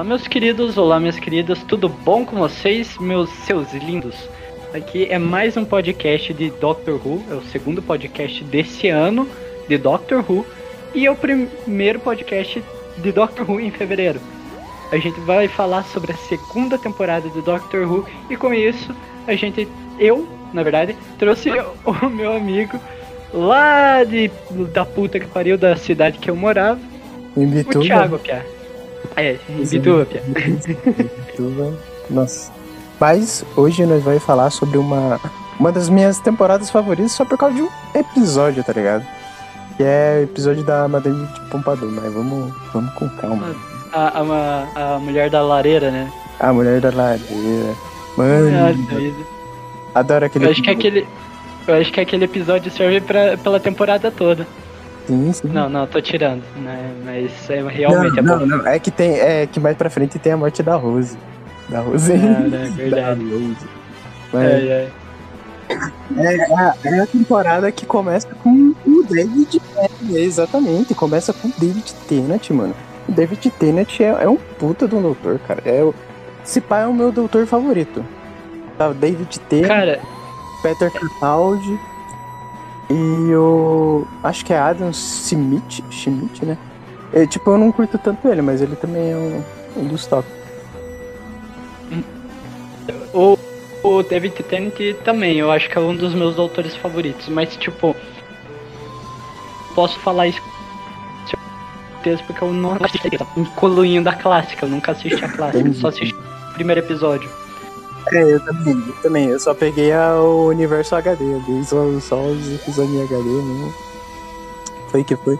Olá, meus queridos, olá, minhas queridas, tudo bom com vocês, meus seus lindos? Aqui é mais um podcast de Doctor Who, é o segundo podcast desse ano de Doctor Who e é o primeiro podcast de Doctor Who em fevereiro. A gente vai falar sobre a segunda temporada de Doctor Who e com isso a gente, eu, na verdade, trouxe o meu amigo lá de da puta que pariu da cidade que eu morava, o Thiago, Pia. É, Bituba, Pia. Bituba. Nossa. Mas hoje nós vamos falar sobre uma, uma das minhas temporadas favoritas só por causa de um episódio, tá ligado? Que é o episódio da Madame de Pompadour, mas vamos, vamos com calma. A, a, a mulher da lareira, né? A Mulher da Lareira. Mano, Nossa vida. adoro aquele Eu acho que aquele. Eu acho que aquele episódio serve pra, pela temporada toda. Sim, sim. Não, não, tô tirando, né? Mas é, realmente não, é bom. não, não, é que tem, é que mais pra frente tem a morte da Rose. Da Rose. É, né, é verdade. Mas É, é. é, a, é a temporada que começa com o David Tennant, exatamente, começa com o David Tennant, mano. O David Tennant é, é um puta de um doutor, cara. É, o- esse pai é o meu doutor favorito. Tá, o David Tennant, Cara, Peter Capaldi e o. Acho que é Adam Schmidt, Schmidt né? É, tipo, eu não curto tanto ele, mas ele também é um, um dos top. o, o David Tennant também, eu acho que é um dos meus doutores favoritos. Mas, tipo, posso falar isso porque eu não assisti, incluindo a clássica, eu nunca assisti a clássica, só assisti o primeiro episódio. É, eu também, eu também. Eu só peguei a- o universo HD, ali, só, só os episódios HD mesmo. Foi que foi.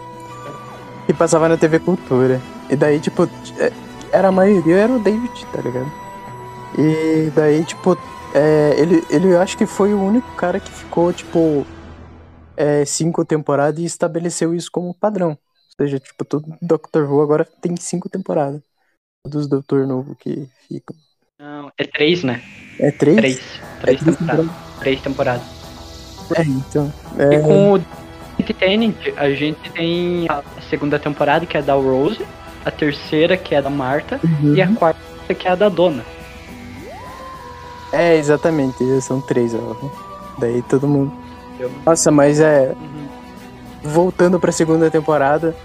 Que passava na TV Cultura. E daí, tipo, é, era a maioria, era o David, tá ligado? E daí, tipo, é, ele, ele eu acho que foi o único cara que ficou, tipo, é, cinco temporadas e estabeleceu isso como padrão. Ou seja, tipo, todo Doctor Who agora tem cinco temporadas. Dos Doutor Novo que ficam. Não, é três, né? É três? Três. Três três temporadas. Três temporadas. É, então. E É, com o David Tennant, a gente tem a segunda temporada, que é da Rose, a terceira, que é da Marta, uhum. e a quarta, que é a da Dona. É, exatamente, são três, ó. Daí todo mundo. Nossa, mas é. Uhum. Voltando pra segunda temporada,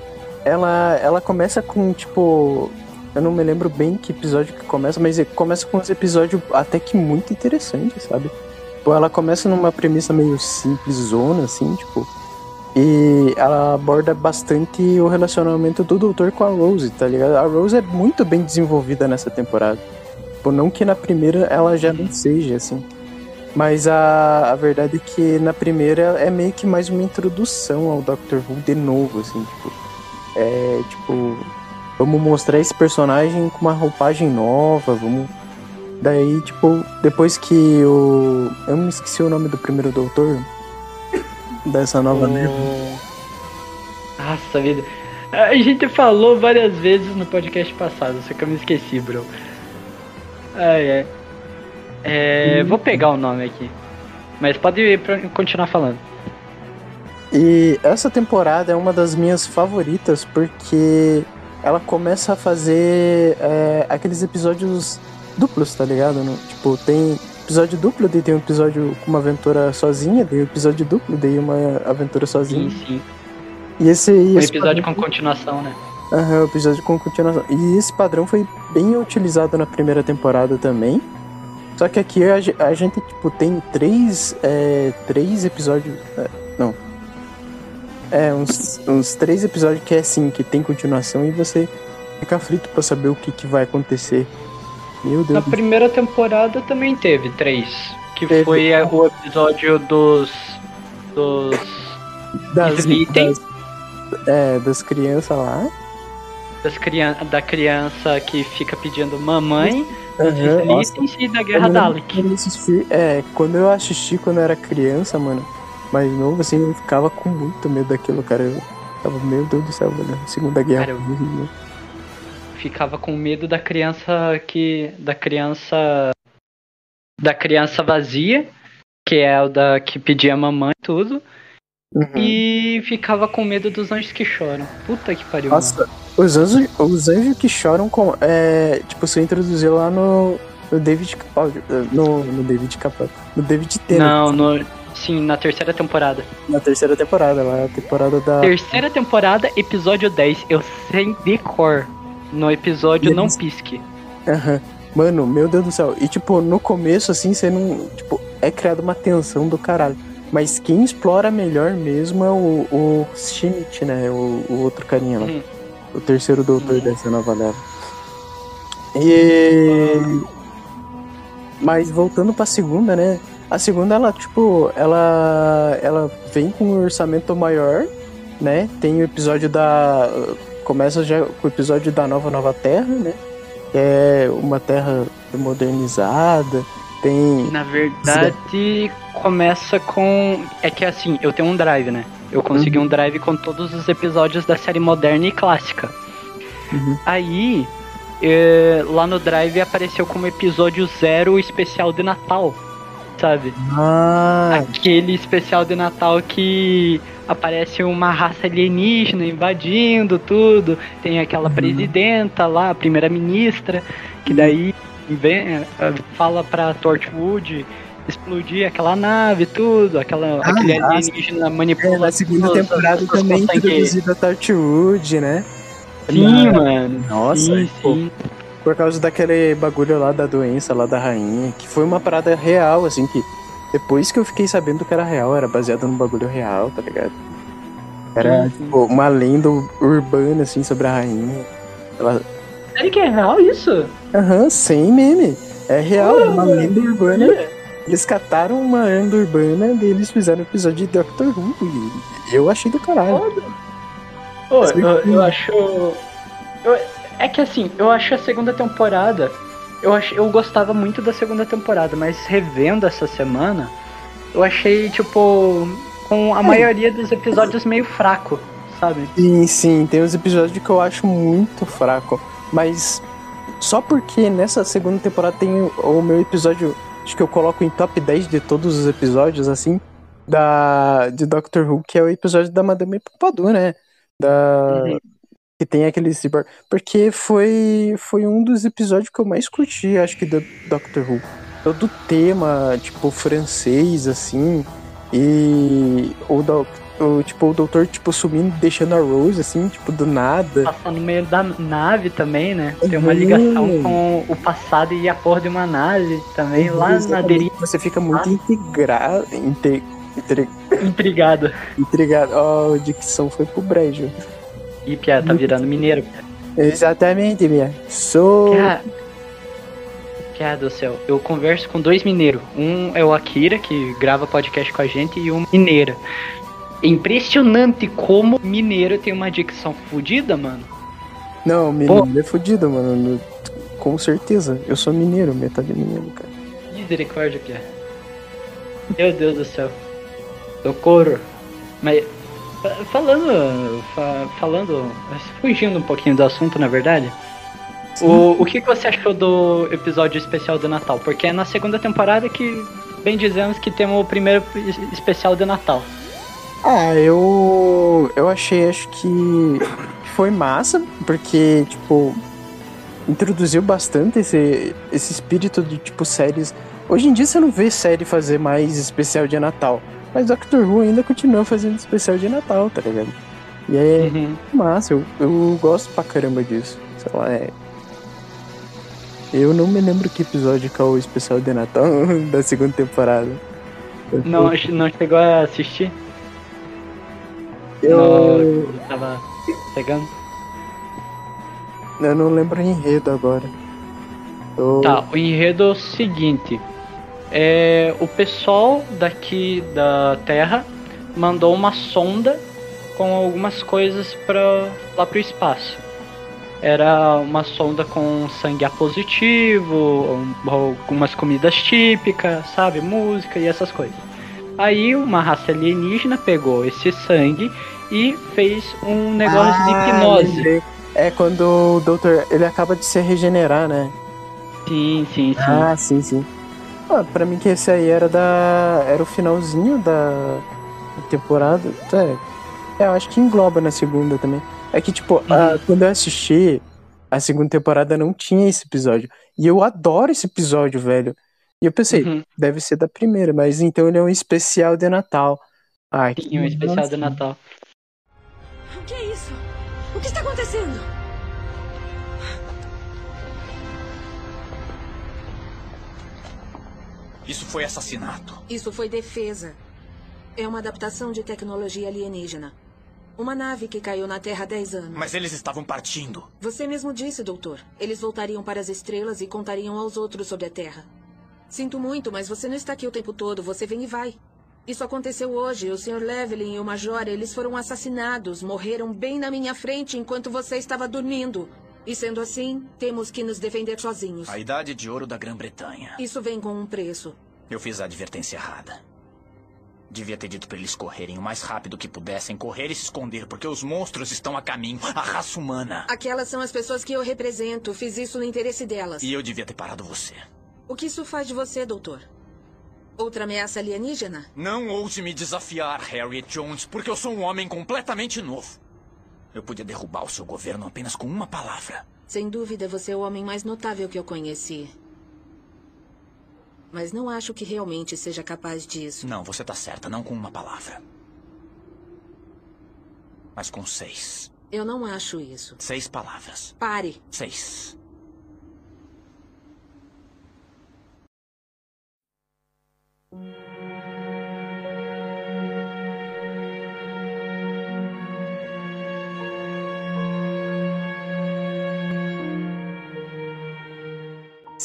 ela, ela começa com, tipo. Eu não me lembro bem que episódio que começa, mas começa com uns episódios até que muito interessantes, sabe? Tipo, ela começa numa premissa meio simples, zona, assim, tipo. E ela aborda bastante o relacionamento do doutor com a Rose, tá ligado? A Rose é muito bem desenvolvida nessa temporada. Tipo, não que na primeira ela já não seja, assim. Mas a, a verdade é que na primeira é meio que mais uma introdução ao Doctor Who de novo, assim, tipo. É, tipo. Vamos mostrar esse personagem com uma roupagem nova, vamos. Daí, tipo, depois que o. Eu me esqueci o nome do primeiro doutor. Dessa nova leva. O- Nossa vida. A gente falou várias vezes no podcast passado, só que eu me esqueci, bro. Ai, é. É, Vou pegar o nome aqui. Mas pode ir pra- continuar falando. E essa temporada é uma das minhas favoritas porque ela começa a fazer é, aqueles episódios duplos, tá ligado? No- tipo, tem episódio duplo, daí tem um episódio com uma aventura sozinha, daí um episódio duplo, daí uma aventura sozinha. Sim, sim. E esse, e Um esse episódio com padrão, continuação, né? Aham, o episódio com continuação. E esse padrão foi bem utilizado na primeira temporada também. Só que aqui a, a gente, tipo, tem três, é, três episódios. é, não. É, uns, uns três episódios que é assim, que tem continuação e você fica frito pra saber o que, que vai acontecer. Meu Na Deus. primeira temporada também teve três. Que Teve. foi é, o episódio dos. dos. das, Slitten. das, é, das crianças lá. das crian da criança que fica pedindo mamãe, dos Aham, nossa. Slitens e da Guerra Dalek. é, quando eu assisti quando eu era criança, mano, mais novo, assim, eu ficava com muito medo daquilo, cara. Eu tava, meu Deus do céu, velho. Segunda Guerra Cara, eu- ficava com medo da criança que da criança da criança vazia, que é o da que pedia mamãe e tudo, Uhum. e ficava com medo dos anjos que choram. Puta que pariu. Nossa, os anjos, os anjos que choram com. É, tipo, se eu introduzir lá no. No David Capaldi. No, no David Capaldi. No David mano. Tennant. Não, no, sim, na terceira temporada. Na terceira temporada, lá a temporada da. Terceira temporada, episódio 10. Eu sei de cor. No episódio Não Pisque. Aham. Mano, meu Deus do céu. E tipo, no começo, assim, você não. Tipo, é criada uma tensão do caralho. Mas quem explora melhor mesmo é o, o Schmidt, né? O, o outro carinha lá. Uhum. O terceiro doutor dessa nova leva. E. Mas voltando pra segunda, né? A segunda, ela, tipo, ela. Ela vem com um orçamento maior, né? Tem o episódio da. Começa já com o episódio da Nova Nova Terra, né? Que é uma terra modernizada. Tem. Na verdade, começa com. É que assim, eu tenho um drive, né? Eu consegui um drive com todos os episódios da série moderna e clássica. Uhum. Aí, eh, lá no drive apareceu como episódio zero o especial de Natal, sabe? Ah, Aquele especial de Natal que aparece uma raça alienígena invadindo tudo. Tem aquela Uhum. presidenta lá, a primeira-ministra, que daí vem, eh, fala pra Torchwood explodir aquela nave, tudo, aquela, Ah, aquele alienígena é, manipula na segunda todas temporada também introduzida a Torchwood, né? Sim, mano. Nossa, sim, sim. Por causa daquele bagulho lá da doença lá da rainha, que foi uma parada real, assim, que depois que eu fiquei sabendo que era real, era baseado num bagulho real, tá ligado? Era, tipo, uma lenda urbana, assim, sobre a rainha. Ela, Sério que é real isso? aham, sem meme. É real, é uma lenda urbana. Eles cataram uma lenda urbana e eles fizeram um episódio de Doctor Who. E eu achei do caralho. Pô, eu, eu acho. eu- é que assim, eu acho a segunda temporada. Eu, ach, eu gostava muito da segunda temporada, mas revendo essa semana, eu achei, tipo, com a É. maioria dos episódios meio fraco, sabe? Sim, sim, tem uns episódios que eu acho muito fraco. Mas só porque nessa segunda temporada tem o, meu episódio, acho que eu coloco em top 10 de todos os episódios, assim, da de Doctor Who, que é o episódio da Madame Pompadour, né? Da. Uhum. Que tem aquele cyborg. Porque foi, foi um dos episódios que eu mais curti, acho que, do Doctor Who. Todo o tema, tipo, francês, assim. E o, doc- o, tipo, o doutor, tipo, sumindo, deixando a Rose, assim, tipo, do nada. Passar no meio da nave também, né? Tem uma Uhum. ligação com o passado e a porra de uma nave também, lá na deriva. Você fica muito integrado. Inte, Intrigado. intrigado. Ó, a dicção foi pro brejo. Ih, Pia, tá virando mineiro. Pia. Exatamente, minha. Sou. Cara, Piada do céu, eu converso com dois mineiros. Um é o Akira, que grava podcast com a gente, e uma mineira. É impressionante como mineiro tem uma dicção fodida, mano. Não, mineiro é fudido, mano. No- Com certeza. Eu sou mineiro, metade mineiro, cara. Misericórdia, Pia. Meu Deus do céu. Socorro. Mas, falando, fa- falando, fugindo um pouquinho do assunto, na verdade. O, o que, que você achou do episódio especial de Natal? Porque é na segunda temporada que, bem dizemos, que temos o primeiro es- especial de Natal. Ah, eu. Eu achei, acho que foi massa, porque, tipo, introduziu bastante esse, esse espírito de, tipo, séries. Hoje em dia você não vê série fazer mais especial de Natal. Mas Doctor Who ainda continua fazendo especial de Natal, tá ligado? E é Uhum. massa, eu, eu gosto pra caramba disso. Sei lá, é. Eu não me lembro que episódio que é o especial de Natal da segunda temporada. Eu- Não, acho- não chegou a assistir? eu, No- tava pegando? eu não lembro o enredo agora. Eu- Tá, o enredo é o seguinte. É, o pessoal daqui da Terra mandou uma sonda com algumas coisas para lá pro espaço. Era uma sonda com sangue A positivo, um- algumas comidas típicas, sabe, música e essas coisas. Aí uma raça alienígena pegou esse sangue e fez um negócio de Ah, hipnose. lembrei. É quando o doutor. Ele acaba de se regenerar, né? Sim, sim, sim. Ah, sim, sim. Ah, pra mim que esse aí era da. Era o finalzinho da. temporada. É, eu acho que engloba na segunda também. É que, tipo, a, Uhum. quando eu assisti, a segunda temporada não tinha esse episódio. E eu adoro esse episódio, velho. E eu pensei, Uhum. deve ser da primeira, mas então ele é um especial de Natal. Ah, que Sim, um especial de Natal. O que é isso? O que está acontecendo? Isso foi assassinato. Isso foi defesa. É uma adaptação de tecnologia alienígena. Uma nave que caiu na Terra há 10 anos. Mas eles estavam partindo. Você mesmo disse, doutor. Eles voltariam para as estrelas e contariam aos outros sobre a Terra. Sinto muito, mas você não está aqui o tempo todo. Você vem e vai. Isso aconteceu hoje. O Sr. Levelin e o Major, eles foram assassinados. Morreram bem na minha frente enquanto você estava dormindo. E sendo assim, temos que nos defender sozinhos. A idade de ouro da Grã-Bretanha. Isso vem com um preço. Eu fiz a advertência errada. Devia ter dito para eles correrem o mais rápido que pudessem, correr e se esconder, porque os monstros estão a caminho, a raça humana. Aquelas são as pessoas que eu represento. Fiz isso no interesse delas. E eu devia ter parado você. O que isso faz de você, doutor? Outra ameaça alienígena? Não ouse me desafiar, Harriet Jones, porque eu sou um homem completamente novo. Eu podia derrubar o seu governo apenas com uma palavra. Sem dúvida, você é o homem mais notável que eu conheci. Mas não acho que realmente seja capaz disso. Não, você tá certa, não com uma palavra. Mas com seis. Eu não acho isso. Seis palavras. Pare. Seis.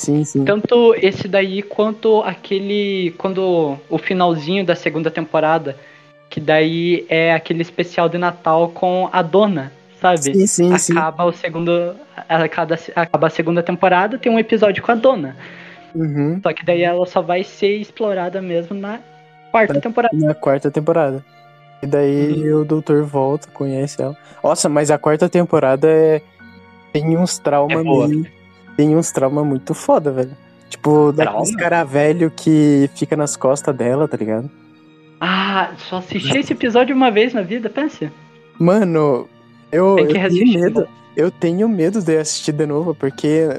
Sim, sim. Tanto esse daí quanto aquele. Quando o finalzinho da segunda temporada, que daí é aquele especial de Natal com a dona, sabe? Sim, sim, sim. acaba o segundo. Acaba, acaba a segunda temporada, tem um episódio com a dona. Uhum. Só que daí ela só vai ser explorada mesmo na quarta temporada. Na quarta temporada. E daí Uhum. o doutor volta, conhece ela. Nossa, mas a quarta temporada é... tem uns traumas É boa. meio... Tem uns traumas muito foda, velho. Tipo, daqueles cara velho que fica nas costas dela, tá ligado? Ah, só assisti esse episódio uma vez na vida, pense. Mano, eu, eu tenho medo. Eu tenho medo de assistir de novo, porque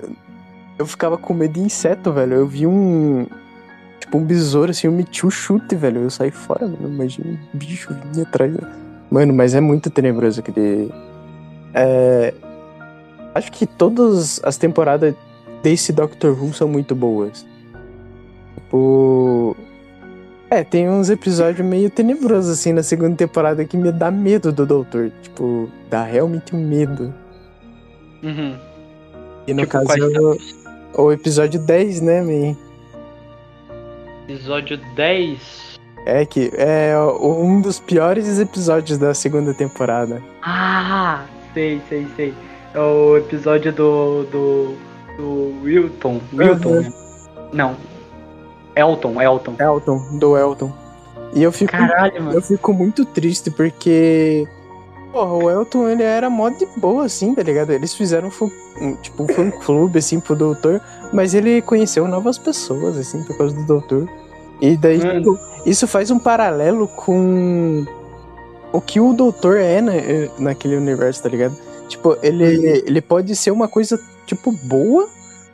eu ficava com medo de inseto, velho. Eu vi um. Tipo, um besouro assim, eu meti o chute, velho. Eu saí fora, mano. Imagina um bicho vindo atrás. Mano, mas é muito tenebroso aquele. É. Acho que todas as temporadas desse Doctor Who são muito boas. Tipo. É, tem uns episódios meio tenebrosos, assim, na segunda temporada que me dá medo do Doutor. Tipo, dá realmente um medo. Uhum. E no Tipo, caso, é o, o episódio 10, né, man? Episódio 10. É que é o- um dos piores episódios da segunda temporada. Ah, sei, sei, sei. É o episódio do. do. do Wilton. Wilton, Uhum. né? Não. Elton, Elton. Elton, do Elton. E eu fico, Caralho, mano. eu fico muito triste porque. Porra, o Elton ele era mó de boa, assim, tá ligado? Eles fizeram um, tipo um fã clube, assim, pro doutor, mas ele conheceu novas pessoas, assim, por causa do doutor. E daí, tipo, isso faz um paralelo com o que o doutor é né, naquele universo, tá ligado? Tipo, ele, ele pode ser uma coisa, tipo, boa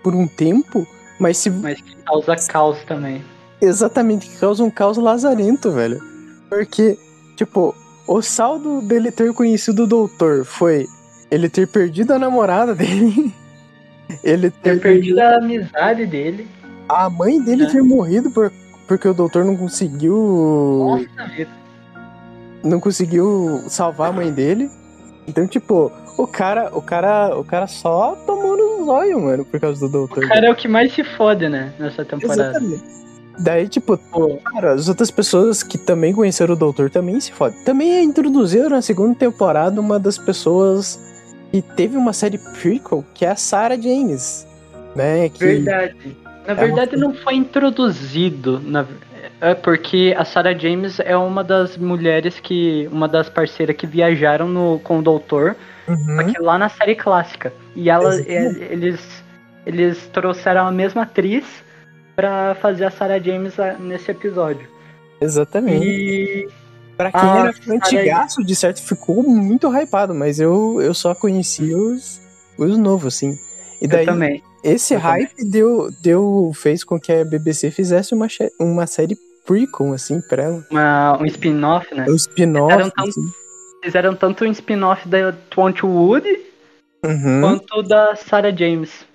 por um tempo, mas se Mas que causa caos também. Exatamente, que causa um caos lazarento, velho. Porque, tipo, o saldo dele ter conhecido o doutor foi ele ter perdido a namorada dele, ele ter, Ter perdido a amizade dele. a mãe dele É. ter morrido por, porque o doutor não conseguiu. Nossa vida. Não conseguiu salvar a mãe dele. Então, tipo, o cara, o cara, o cara só tomou no zóio, mano, por causa do doutor. O cara é o que mais se fode, né? Nessa temporada. Exatamente. Daí, tipo, Pô, Cara, as outras pessoas que também conheceram o Doutor também se fodem. Também introduziram na segunda temporada uma das pessoas que teve uma série prequel, que é a Sarah James. Né? Que verdade. Na verdade, não foi introduzido. Na... É porque a Sarah James é uma das mulheres que. Uma das parceiras que viajaram no, com o doutor. Uhum. Só que lá na série clássica. E ela, e- eles, eles trouxeram a mesma atriz pra fazer a Sarah James a- nesse episódio. Exatamente. E, Pra quem Ah, era antigaço, de certo, ficou muito hypado, mas eu, eu só conheci os, os novos, assim. E Eu daí, também. esse eu também. hype deu, deu, fez com que a BBC fizesse uma, uma série prequel, assim, pra ela. Uma, um spin-off, né? Um spin-off, tão- assim. Fizeram tanto um spin-off da Twenty Wood Uhum. quanto da Sarah James.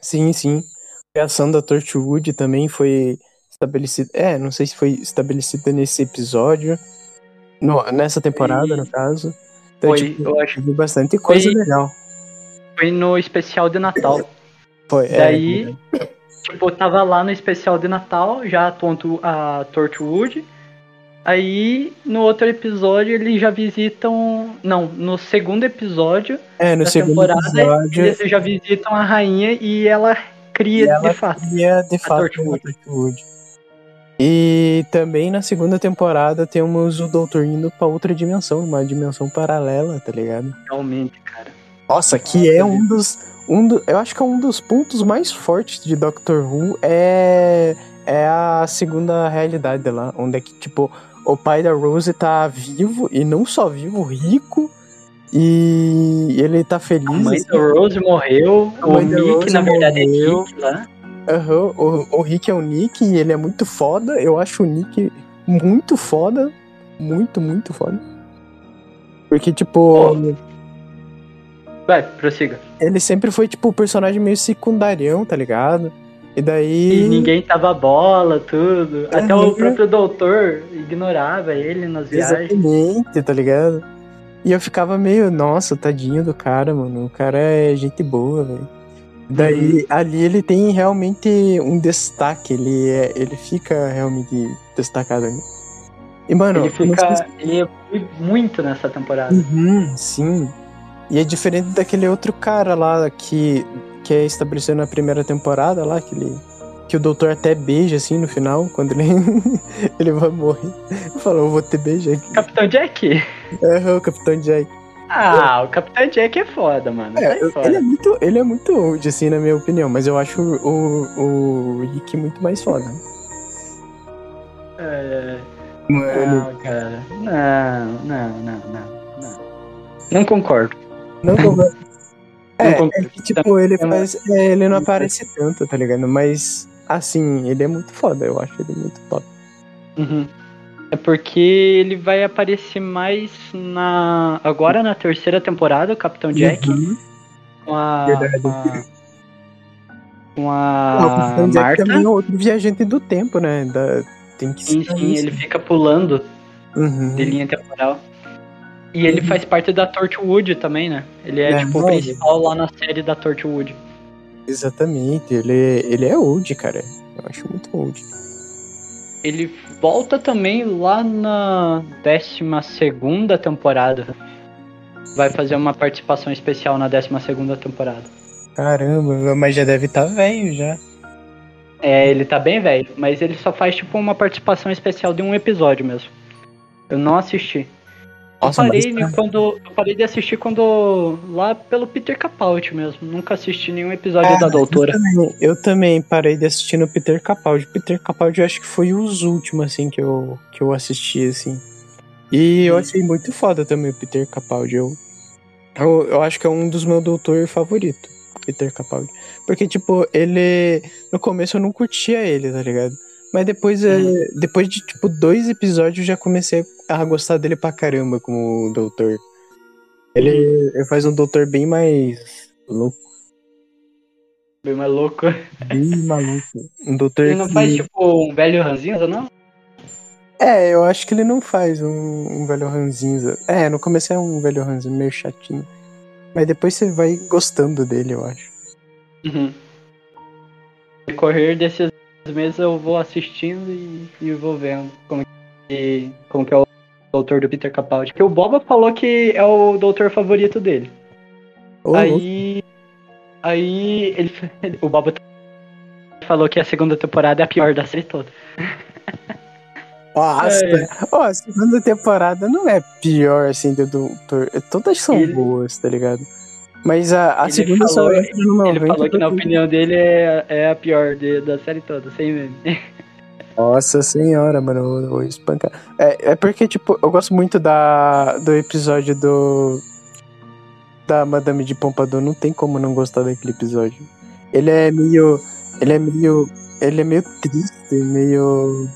Sim, sim. A criação da Torchwood também foi estabelecida. É, não sei se foi estabelecida nesse episódio. No, nessa temporada, Foi- no caso. Então, Foi, tipo, eu acho teve bastante coisa foi- legal. Foi no especial de Natal. Foi, é, Daí, tipo, tava lá no especial de Natal, já a, Tonto, a Torchwood. Aí, no outro episódio, eles já visitam. Não, no segundo episódio é, no da segundo temporada, episódio, eles já visitam a rainha e ela cria E ela de fato. cria de fato a Torchwood. E também na segunda temporada temos o Doutor indo pra outra dimensão, uma dimensão paralela, tá ligado? Realmente, cara. Nossa, que é um dos. Um do, eu acho que é um dos pontos mais fortes de Doctor Who é, é a segunda realidade lá, onde é que, tipo, o pai da Rose tá vivo, e não só vivo, rico, e ele tá feliz. A mãe assim. da Rose morreu, o Nick, na verdade, morreu. é Nick lá. Aham, o, o Rick é o Nick e ele é muito foda. Eu acho o Nick muito foda. Muito, muito foda. Porque, tipo, Vai, prossiga. ele sempre foi, tipo, o personagem meio secundarião, tá ligado? E daí. E ninguém tava bola, tudo. Até Uhum. o próprio doutor ignorava ele nas viagens. Exatamente, tá ligado? E eu ficava meio, nossa, tadinho do cara, mano. O cara é gente boa, velho. Daí, Uhum. ali ele tem realmente um destaque. Ele, é, ele fica realmente destacado ali. E, mano, Ele fica. se- Ele evolui muito nessa temporada. Uhum, sim. E é diferente daquele outro cara lá que, que é estabelecido na primeira temporada lá, aquele. Que o doutor até beija assim no final, quando ele, ele vai morrer. Fala, eu vou te beijar aqui. Capitão Jack? É, o Capitão Jack. Ah, o Capitão Jack é foda, mano. É, eu- fora. ele é muito, ele é muito old, assim, na minha opinião, mas eu acho o, o, o Rick muito mais foda. É, Mano, Não, cara. Não, não, não, não. Não, não concordo. não concordo. Não É, é que, tipo, ele Não- faz. é, ele não aparece tanto, tá ligado? Mas, assim, ele é muito foda, eu acho ele muito foda. Uhum. É porque ele vai aparecer mais na. Agora na terceira temporada, o Capitão Jack. Uhum. Com a. Verdade. Com a, Ah, o a Capitão Jack Marta. também é outro viajante do tempo, né? Da, tem que Sim, sim, ele fica pulando Uhum. de linha temporal. E ele Uhum. faz parte da Torchwood também, né? Ele é, É, tipo o principal lá na série da Torchwood. Exatamente, ele, ele é old, cara. Eu acho muito old. Ele volta também lá na 12 temporada. Vai fazer uma participação especial na 12 temporada. Caramba, mas já deve estar velho já. É, ele tá bem velho, mas ele só faz tipo uma participação especial de um episódio mesmo. Eu não assisti. Nossa, eu, parei mas- de quando, eu parei de assistir quando. lá pelo Peter Capaldi mesmo. Nunca assisti nenhum episódio Ah, da Doutora. Eu também, eu também parei de assistir no Peter Capaldi. Peter Capaldi eu acho que foi os últimos, assim, que eu, que eu assisti, assim. E eu Hum. achei muito foda também o Peter Capaldi. Eu, eu, eu acho que é um dos meus doutores favoritos, Peter Capaldi. Porque, tipo, ele. No começo eu não curtia ele, tá ligado? Mas depois, é, Uhum. depois de, tipo, dois episódios eu já comecei a gostar dele pra caramba como doutor. Ele, Uhum. ele faz um doutor bem mais louco. Bem mais louco. Bem maluco. Um doutor Ele não que- faz tipo um velho ranzinza, não? É, eu acho que ele não faz um, um velho ranzinza. É, no começo é um velho ranzinza meio chatinho. Mas depois você vai gostando dele, eu acho. Uhum. Decorrer desses meses eu vou assistindo e, e vou vendo como que, como que é o doutor do Peter Capaldi. Porque o Boba falou que é o doutor favorito dele. Louco. aí. Aí ele, o Boba falou que a segunda temporada é a pior da série toda. Nossa, É. ó, a segunda temporada não é pior assim do doutor. Todas são Ele- boas, tá ligado? Mas a, a Ele segunda falou- só entra no Ele 90 falou que na opinião dele é, é a pior de- da série toda, sem meme. Nossa senhora, mano, eu vou espancar. É, é porque, tipo, eu gosto muito da, do episódio do. Da Madame de Pompadour. Não tem como não gostar daquele episódio. Ele é meio. Ele é meio. Ele é meio triste, meio.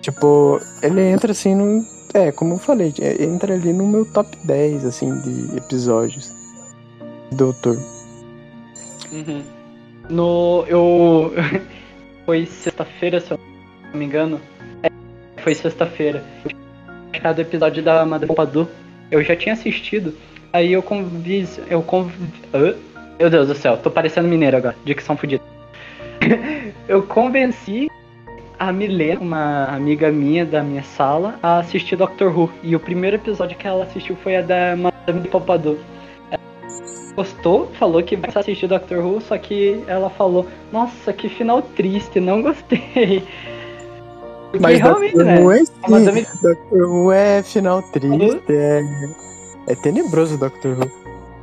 Tipo, ele entra assim no. É, como eu falei, é, entra ali no meu top 10, assim, de episódios. Doutor. Uhum. No. Eu. Foi sexta-feira, se eu não me engano. É, foi sexta-feira. Cada episódio da Madame Pompadour. Eu já tinha assistido. Aí eu conviz. Eu conv... Hã? Meu Deus do céu, tô parecendo mineiro agora. Dicção fodida. eu convenci a Milena, uma amiga minha da minha sala, a assistir Doctor Who. E o primeiro episódio que ela assistiu foi a da Madame Pompadour gostou, falou que vai assistir Doctor Who, só que ela falou, nossa, que final triste, não gostei. Porque Mas realmente, Doctor né? Who é. Madame... Doctor Who é final triste, é, é tenebroso Doctor Who.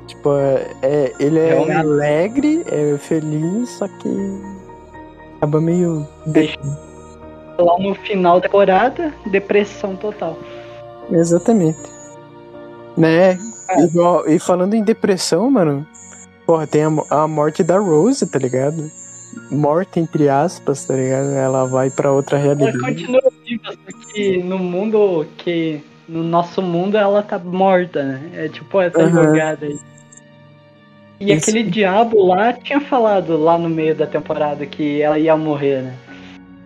Tipo, é, é ele é realmente. alegre, é feliz, só que acaba meio... Lá no final da temporada, depressão total. Exatamente. Né? Igual, e falando em depressão, mano, porra, tem a, a, morte da Rose, tá ligado? Morte entre aspas, tá ligado? Ela vai pra outra realidade. Ela continua viva, só que no mundo que. No nosso mundo ela tá morta, né? É tipo essa uhum. jogada aí. E Isso. aquele diabo lá tinha falado lá no meio da temporada que ela ia morrer, né?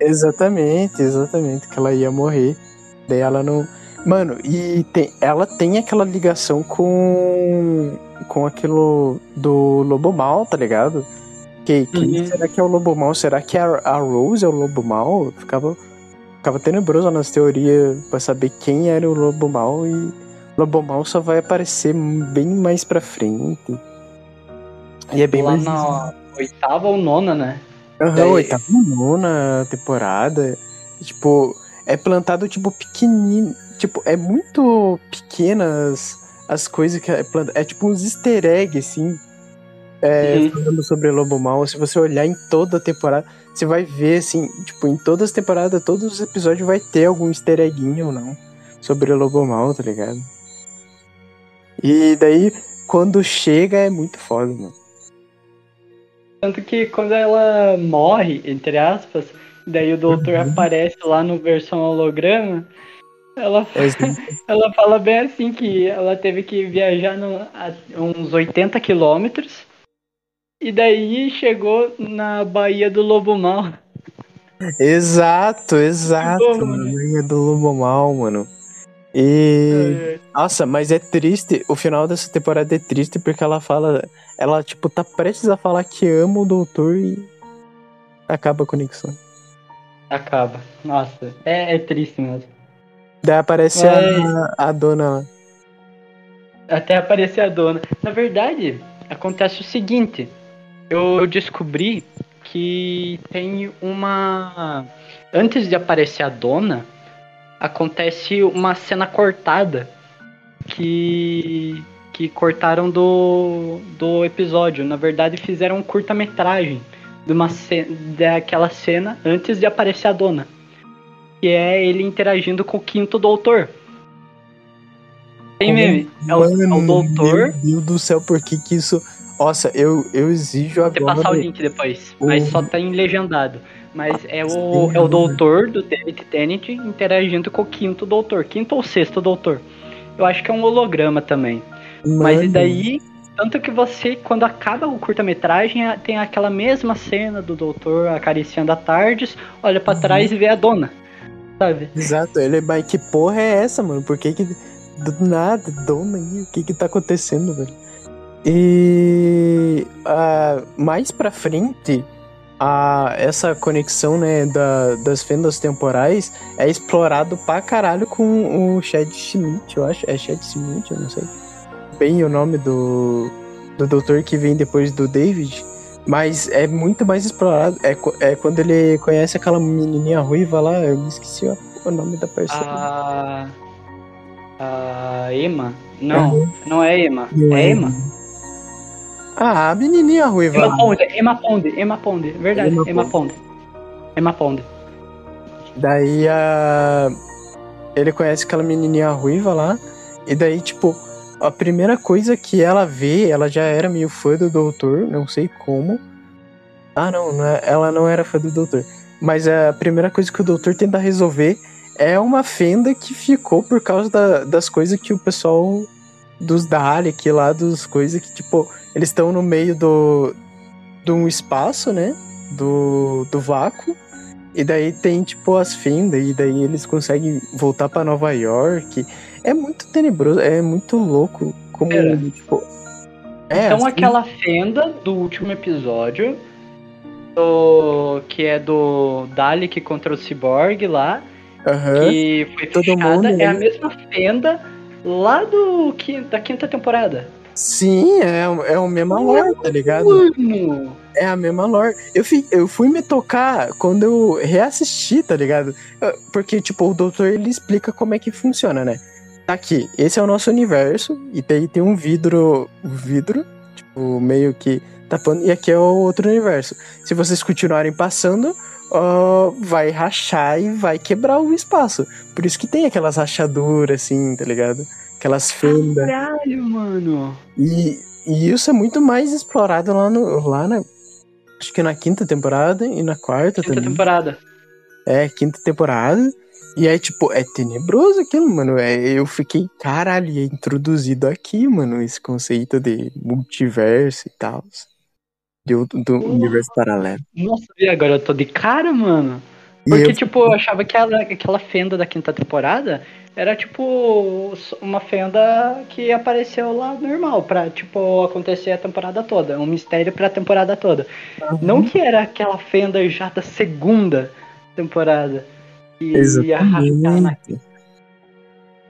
Exatamente, exatamente, que ela ia morrer. Daí ela não Mano, e tem, ela tem aquela ligação com. com aquilo do Lobo Mal, tá ligado? Que, que uhum. será que é o Lobo Mal? Será que a, a Rose é o Lobo Mal? Ficava, ficava tenebroso nas teorias pra saber quem era o Lobo Mal e o Lobo Mal só vai aparecer bem mais pra frente. E é bem Lá mais. na oitava ou nona, né? Aham, uhum, oitava nona temporada. Tipo, é plantado tipo pequenininho tipo, é muito pequenas as coisas que é planta. É tipo uns easter eggs, assim. É, uhum. Falando sobre Lobo Mal. Se você olhar em toda a temporada, você vai ver, assim, tipo, em todas as temporadas, todos os episódios vai ter algum easter egginho ou não. Sobre o Lobo Mal, tá ligado? E daí, quando chega, é muito foda, mano. Tanto que quando ela morre, entre aspas, daí o doutor uhum. aparece lá no versão holograma, ela, ela fala bem assim que ela teve que viajar no, a, uns 80 quilômetros e daí chegou na Baía do Lobo Mal. Exato, exato. Baía do Lobo Mal, mano. E. É. Nossa, mas é triste. O final dessa temporada é triste porque ela fala. Ela, tipo, tá prestes a falar que ama o doutor e. Acaba a conexão. Acaba. Nossa, é, é triste mesmo. Daí aparece é... a, a dona lá. Até aparecer a dona. Na verdade, acontece o seguinte. Eu, eu descobri que tem uma. Antes de aparecer a dona, acontece uma cena cortada que que cortaram do, do episódio. Na verdade, fizeram um curta-metragem de uma daquela cena antes de aparecer a dona que é ele interagindo com o quinto doutor. Tem meme? É o, é o doutor. Meu Deus do céu, por que que isso. Nossa, eu, eu exijo agora. Vou passar o link depois, o... mas só tá em legendado. Mas é o, é o doutor do David Tennant interagindo com o quinto doutor. Quinto ou sexto doutor. Eu acho que é um holograma também. Mano. Mas e daí, tanto que você, quando acaba o curta-metragem, tem aquela mesma cena do doutor acariciando a Tardes, olha para uhum. trás e vê a dona sabe? Exato, ele, mas que porra é essa, mano? Por que que. Do nada, dona aí, o que que tá acontecendo, velho? E. Uh, mais pra frente, a, essa conexão, né, da, das fendas temporais é explorado pra caralho com o Chad Schmidt, eu acho. É Chad Schmidt, eu não sei. Bem o nome do, do doutor que vem depois do David. Mas é muito mais explorado. É, é quando ele conhece aquela menininha ruiva lá, eu me esqueci ó, o nome da personagem. A. A Emma? Não, uhum. não é Emma. Não é, é Emma? Ah, a menininha ruiva. Emma Pond, Emma Pond, Emma Pond, verdade, Emma, Emma Pond. Emma Pond. Daí a. Ele conhece aquela menininha ruiva lá. E daí, tipo, a primeira coisa que ela vê, ela já era meio fã do doutor, não sei como. Ah, não, não é- ela não era fã do doutor. Mas a primeira coisa que o doutor tenta resolver é uma fenda que ficou por causa da- das coisas que o pessoal dos Dalek lá, dos coisas que, tipo, eles estão no meio do. de um espaço, né? Do, do vácuo. E daí tem, tipo, as fendas, e daí eles conseguem voltar pra Nova York. É muito tenebroso, é muito louco como, Pera. tipo... É, então assim, aquela fenda do último episódio, do, que é do Dalek contra o Cyborg lá, aham. que foi Todo fechada, mundo, é a né? mesma fenda lá do da quinta temporada. Sim, é, é o mesmo lore, tá ligado? Mano! É a mesma lore. Eu, fi, eu fui me tocar quando eu reassisti, tá ligado? Porque, tipo, o doutor ele explica como é que funciona, né? Tá Aqui, esse é o nosso universo, e daí tem um vidro, um vidro, tipo, meio que tapando, e aqui é o outro universo. Se vocês continuarem passando, ó, vai rachar e vai quebrar o espaço. Por isso que tem aquelas rachaduras, assim, tá ligado? Aquelas fendas. Caralho, mano! E, e isso é muito mais explorado lá, no, lá na. Acho que na quinta temporada e na quarta Quinta também. temporada. É, quinta temporada. E é tipo, é tenebroso aquilo, mano. É, eu fiquei, caralho, é introduzido aqui, mano, esse conceito de multiverso e tal. Outro- do universo paralelo. Nossa, e agora eu tô de cara, mano. E Porque, eu- tipo, eu achava que ela- aquela fenda da quinta temporada era, tipo, uma fenda que apareceu lá normal, pra, tipo, acontecer a temporada toda. Um mistério pra temporada toda. Não que era aquela fenda já da segunda temporada. Na... Exatamente.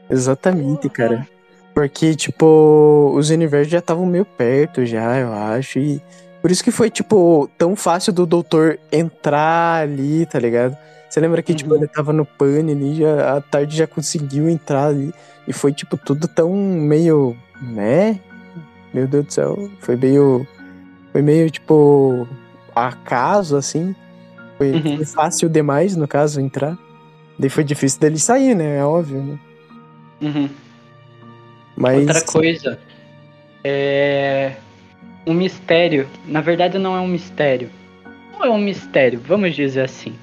Exatamente, cara. Porque, tipo, os universos já estavam meio perto já, eu acho. E por isso que foi, tipo, tão fácil do doutor entrar ali, tá ligado? Você lembra que, tipo, Uhum. ele tava no pane ali, já, à tarde já conseguiu entrar ali. E foi, tipo, tudo tão meio. né? Meu Deus do céu. Foi meio. Foi meio, tipo. acaso, assim. Foi, Uhum. foi fácil demais, no caso, entrar. Daí foi difícil dele sair, né? É óbvio, né? Uhum. Mas. Outra coisa é um mistério. Na verdade, não é um mistério. Não é um mistério, vamos dizer assim.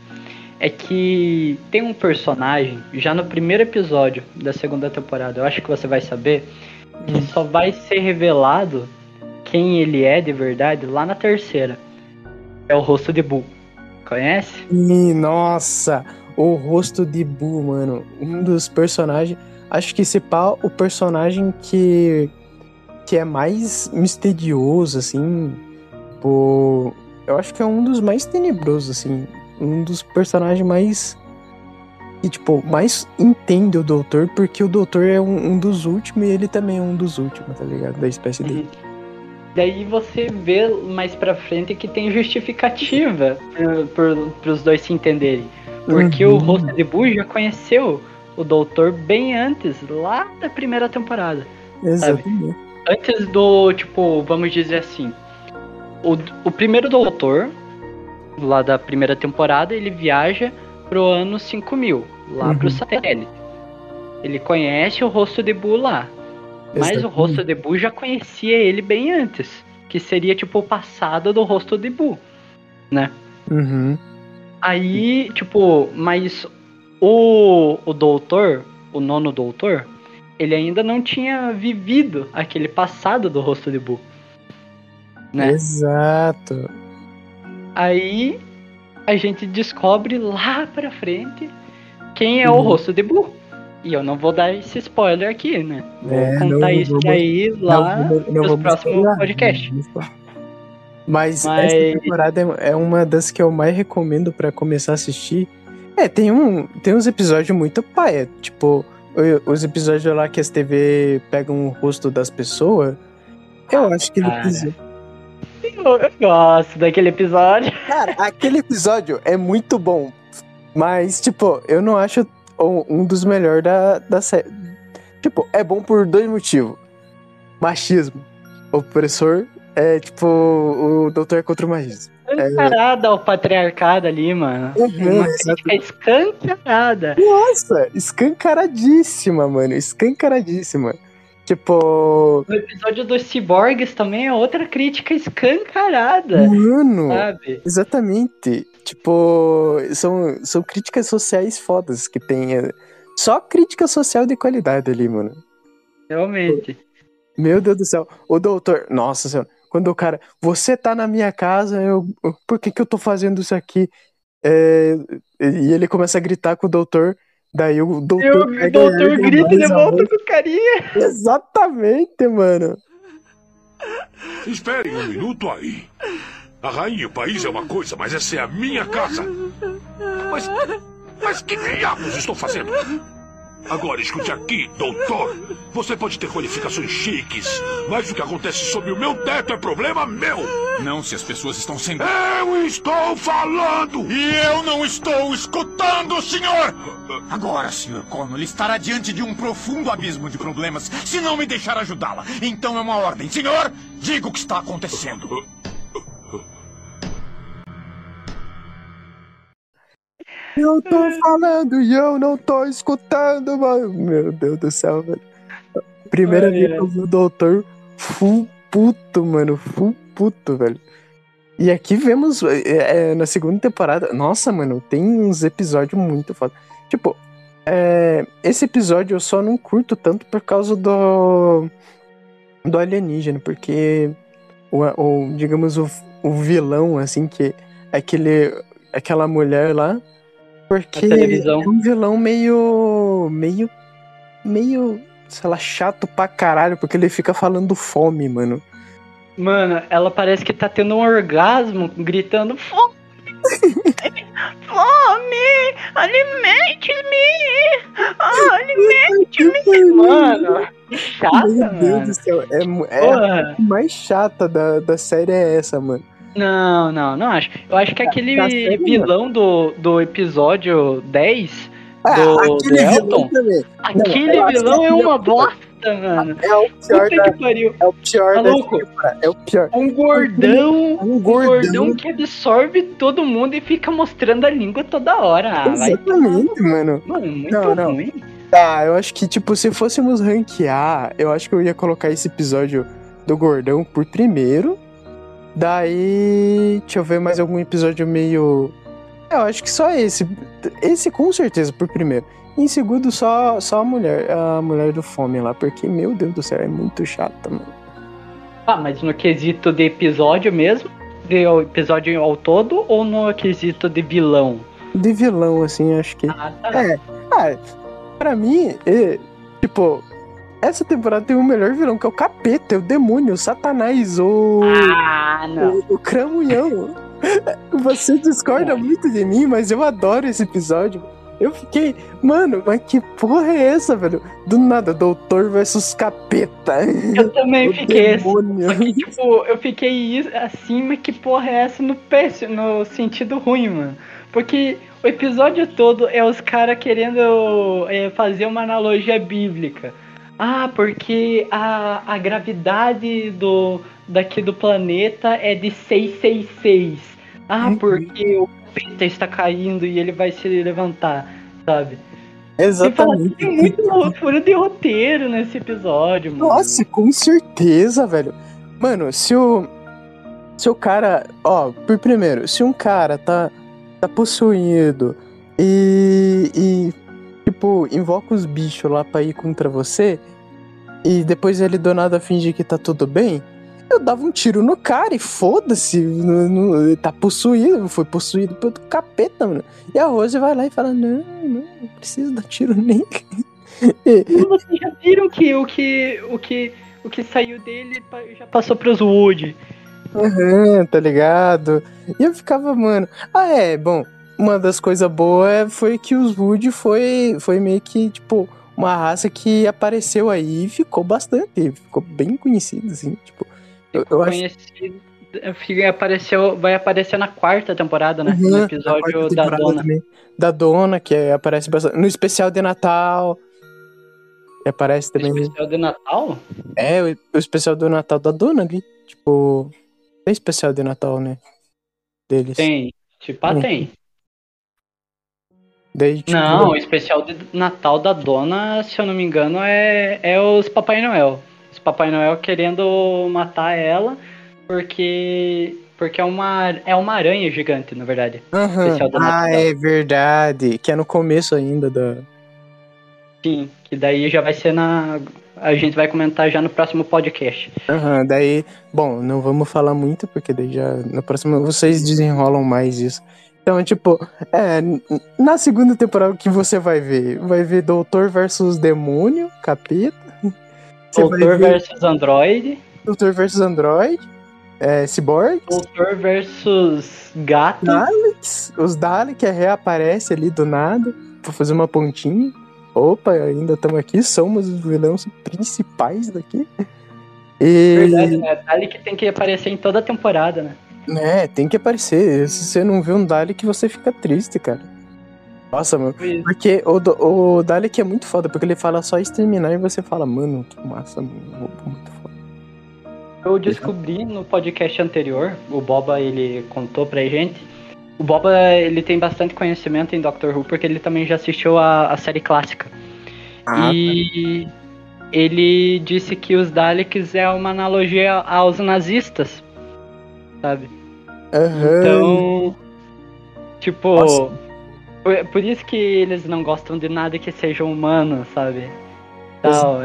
É que tem um personagem, já no primeiro episódio da segunda temporada, eu acho que você vai saber, que Hum. só vai ser revelado quem ele é de verdade lá na terceira. É o rosto de Boo. Conhece? Ih, nossa! O rosto de Boo, mano. Um dos personagens. Acho que esse pá, o personagem que. Que é mais misterioso, assim. Tipo. Eu acho que é um dos mais tenebrosos, assim. Um dos personagens mais. Que, tipo, mais entende o doutor, porque o doutor é um, um dos últimos e ele também é um dos últimos, tá ligado? Da espécie dele. Daí você vê mais pra frente que tem justificativa por, pros dois se entenderem. Porque Uhum. o rosto de Boo já conheceu o doutor bem antes, lá da primeira temporada. Exatamente. Antes do, tipo, vamos dizer assim. O, o primeiro doutor, lá da primeira temporada, ele viaja pro ano 5000, lá Uhum. pro satélite. Ele conhece o rosto de Boo lá. Mas o rosto de Boo já conhecia ele bem antes. Que seria tipo o passado do rosto de Boo. Uhum. Aí, tipo, mas o, o doutor, o nono doutor, ele ainda não tinha vivido aquele passado do rosto de Boo. Né? Exato. Aí a gente descobre lá pra frente quem é o Uhum. rosto de Boo. E eu não vou dar esse spoiler aqui, né? Vou É, contar não isso vamos- aí lá Não, nos próximos podcasts. Mas, Mas- essa temporada é é uma das que eu mais recomendo pra começar a assistir. É, tem, um, tem uns episódios muito paia. Tipo, o- os episódios lá que as TV pegam o rosto das pessoas. Eu acho que ele precisa. Eu, eu gosto daquele episódio. Cara, aquele episódio é muito bom. Mas, tipo, eu não acho um dos melhores da, da série. Tipo, é bom por dois motivos: machismo. Opressor é tipo o doutor contra o machismo. Eu escancarada ao patriarcado ali, mano. Uhum, Uma crítica escancarada. Nossa, escancaradíssima, mano. Escancaradíssima. Tipo, O episódio dos ciborgues também é outra crítica escancarada, mano, sabe? exatamente. Tipo, são, são críticas sociais fodas que tem. é, Só crítica social de qualidade ali, mano. Realmente. Meu Deus do céu. O doutor. Nossa senhora. Quando o cara. Você tá na minha casa, eu. eu- Por que que eu tô fazendo isso aqui? É, E ele começa a gritar com o doutor. Daí o E doutor. o pega doutor ele, grita a volta com o carinha. Exatamente, mano. Esperem um minuto aí. A rainha e o país é uma coisa, mas essa é a minha casa. Mas. Mas que diabos estou fazendo? Agora escute aqui, doutor. Você pode ter qualificações chiques, mas o que acontece sob o meu teto é problema meu. Não se as pessoas estão sendo. Eu estou falando! E eu não estou escutando, senhor! Agora, senhor Connolly estará diante de um profundo abismo de problemas se não me deixar ajudá-la. Então é uma ordem. Senhor, diga o que está acontecendo. Eu tô falando e eu não tô escutando, mano. Meu Deus do céu, velho. Primeira Ai, vez que eu vi o doutor full puto, mano. Full puto, velho. E aqui vemos é, é, na segunda temporada. Nossa, mano, tem uns episódios muito foda. Tipo, é, esse episódio eu só não curto tanto por causa do. do alienígena, porque. O, o- digamos, o, o vilão, assim, que. Aquele, aquela mulher lá. Porque é um vilão meio. meio. meio. sei lá, chato pra caralho, porque ele fica falando fome, mano. Mano, ela parece que tá tendo um orgasmo, gritando fome! fome! Alimente-me! Alimente-me! Mano, chata, Meu Deus mano. do céu, é, é a mais chata da, da série é essa, mano. Não, não, não acho. Eu acho que aquele tá vilão do, do episódio 10, Ah, Do- do aquele Elton? vilão também. aquele acho vilão é uma é- bosta, mano. É o pior Puta da, que pariu. é o pior da Maluco. temporada. É o pior. Um gordão, Um um gordão. gordão que absorve todo mundo e fica mostrando a língua toda hora. Ah, vai Exatamente, mano. Mano, muito Não, não. ruim. Tá, eu acho que, tipo, se fôssemos ranquear, eu acho que eu ia colocar esse episódio do Gordão por primeiro. Daí. Deixa eu ver mais algum episódio meio. Eu acho que só esse. Esse com certeza por primeiro. Em segundo, só, só a mulher. A mulher do fome lá. Porque, meu Deus do céu, é muito chata, mano. Ah, mas no quesito de episódio mesmo? De episódio ao todo ou no quesito de vilão? De vilão, assim, acho que. Ah, tá. É. Ah, pra mim, é, tipo. Essa temporada tem o melhor vilão, que é o capeta, é o demônio, o satanás, o. Ah, não. O, o Cramunhão. Você discorda muito de mim, mas eu adoro esse episódio. Eu fiquei, mano, mas que porra é essa, velho? Do nada, doutor versus capeta. Eu também fiquei assim. tipo, eu fiquei assim, mas que porra é essa no péssimo, no sentido ruim, mano. Porque o episódio todo é os caras querendo é, fazer uma analogia bíblica. Ah, porque a, a gravidade do daqui do planeta é de 666. Ah, Uhum. porque o planeta está caindo e ele vai se levantar, sabe? Exatamente. Tem muito furo de roteiro nesse episódio, mano. Nossa, com certeza, velho. Mano, se o. Se o cara. Ó, por primeiro, se um cara tá, tá possuído e. e. Tipo, invoca os bichos lá pra ir contra você. E depois ele do nada finge que tá tudo bem. Eu dava um tiro no cara e foda-se. tá possuído, foi possuído pelo capeta, mano. E a Rose vai lá e fala: Não, não, não preciso dar tiro nele. E- Vocês já viram que o que o que o que saiu dele já passou pros Wood. Aham, tá ligado? E eu ficava, mano. Ah, é, bom. Uma das coisas boas foi que os Wood foi, foi meio que, tipo, uma raça que apareceu aí e ficou bastante. Ficou bem conhecido, assim. Tipo, eu, eu acho Conhecido. Fica- Apareceu, vai aparecer na quarta temporada, né? Uhum, no episódio da dona. também. Da dona, que é- aparece bastante. No especial de Natal. Aparece também. Especial de Natal? É, o, o especial do Natal da dona ali. Tipo. Tem especial de Natal, né? deles? Tem. Tipo, ah, tem. Daí, tipo, Não, o especial de Natal da dona, se eu não me engano, é, é os Papai Noel. Os Papai Noel querendo matar ela porque porque é uma é uma aranha gigante, na verdade. do Ah, é verdade. Que é no começo ainda da. Sim, que daí já vai ser na a gente vai comentar já no próximo podcast. Aham, daí. Bom, não vamos falar muito, porque daí já. No próximo vocês desenrolam mais isso. Então, tipo, é. Na segunda temporada o que você vai ver? Vai ver Doutor versus Demônio, capeta. Você Doutor ver versus Android, Doutor versus Android, é, Cyborg, Doutor versus Gato. Daleks, os Daleks reaparece ali do nada pra fazer uma pontinha. Opa, ainda estamos aqui, somos os vilões principais daqui. E, Verdade, né? Dalek tem que aparecer em toda a temporada, né? Né, tem que aparecer. Se você não vê um Dalek, você fica triste, cara. Nossa, mano. Porque o, o Dalek é muito foda, porque ele fala só exterminar e você fala, mano, que massa, mano. robô Muito foda. Eu descobri no podcast anterior, o Boba ele contou pra gente. O Boba ele tem bastante conhecimento em Doctor Who porque ele também já assistiu a, a série clássica. Ah, e ele disse que os Daleks é uma analogia aos nazistas, sabe? aham. Então, tipo, Nossa. por, por isso que eles não gostam de nada que seja humano, sabe? Tal.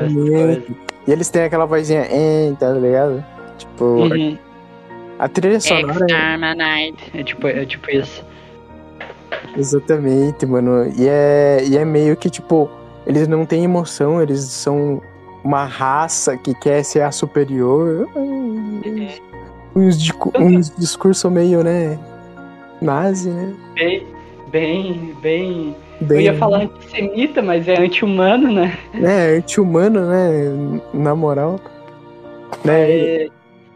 E eles têm aquela vozinha, hein, tá ligado? Tipo, Uhum. a trilha sonora. É tipo, é tipo isso. Exatamente, mano. E é, e é meio que, tipo, eles não têm emoção, eles são uma raça que quer ser a superior. Uns, dicu- uns discursos meio, né? Nazi, né? Bem, bem, bem. Eu Bem, ia falar antissemita, mas é anti-humano, né? É, anti-humano, né? Na moral. Né? É,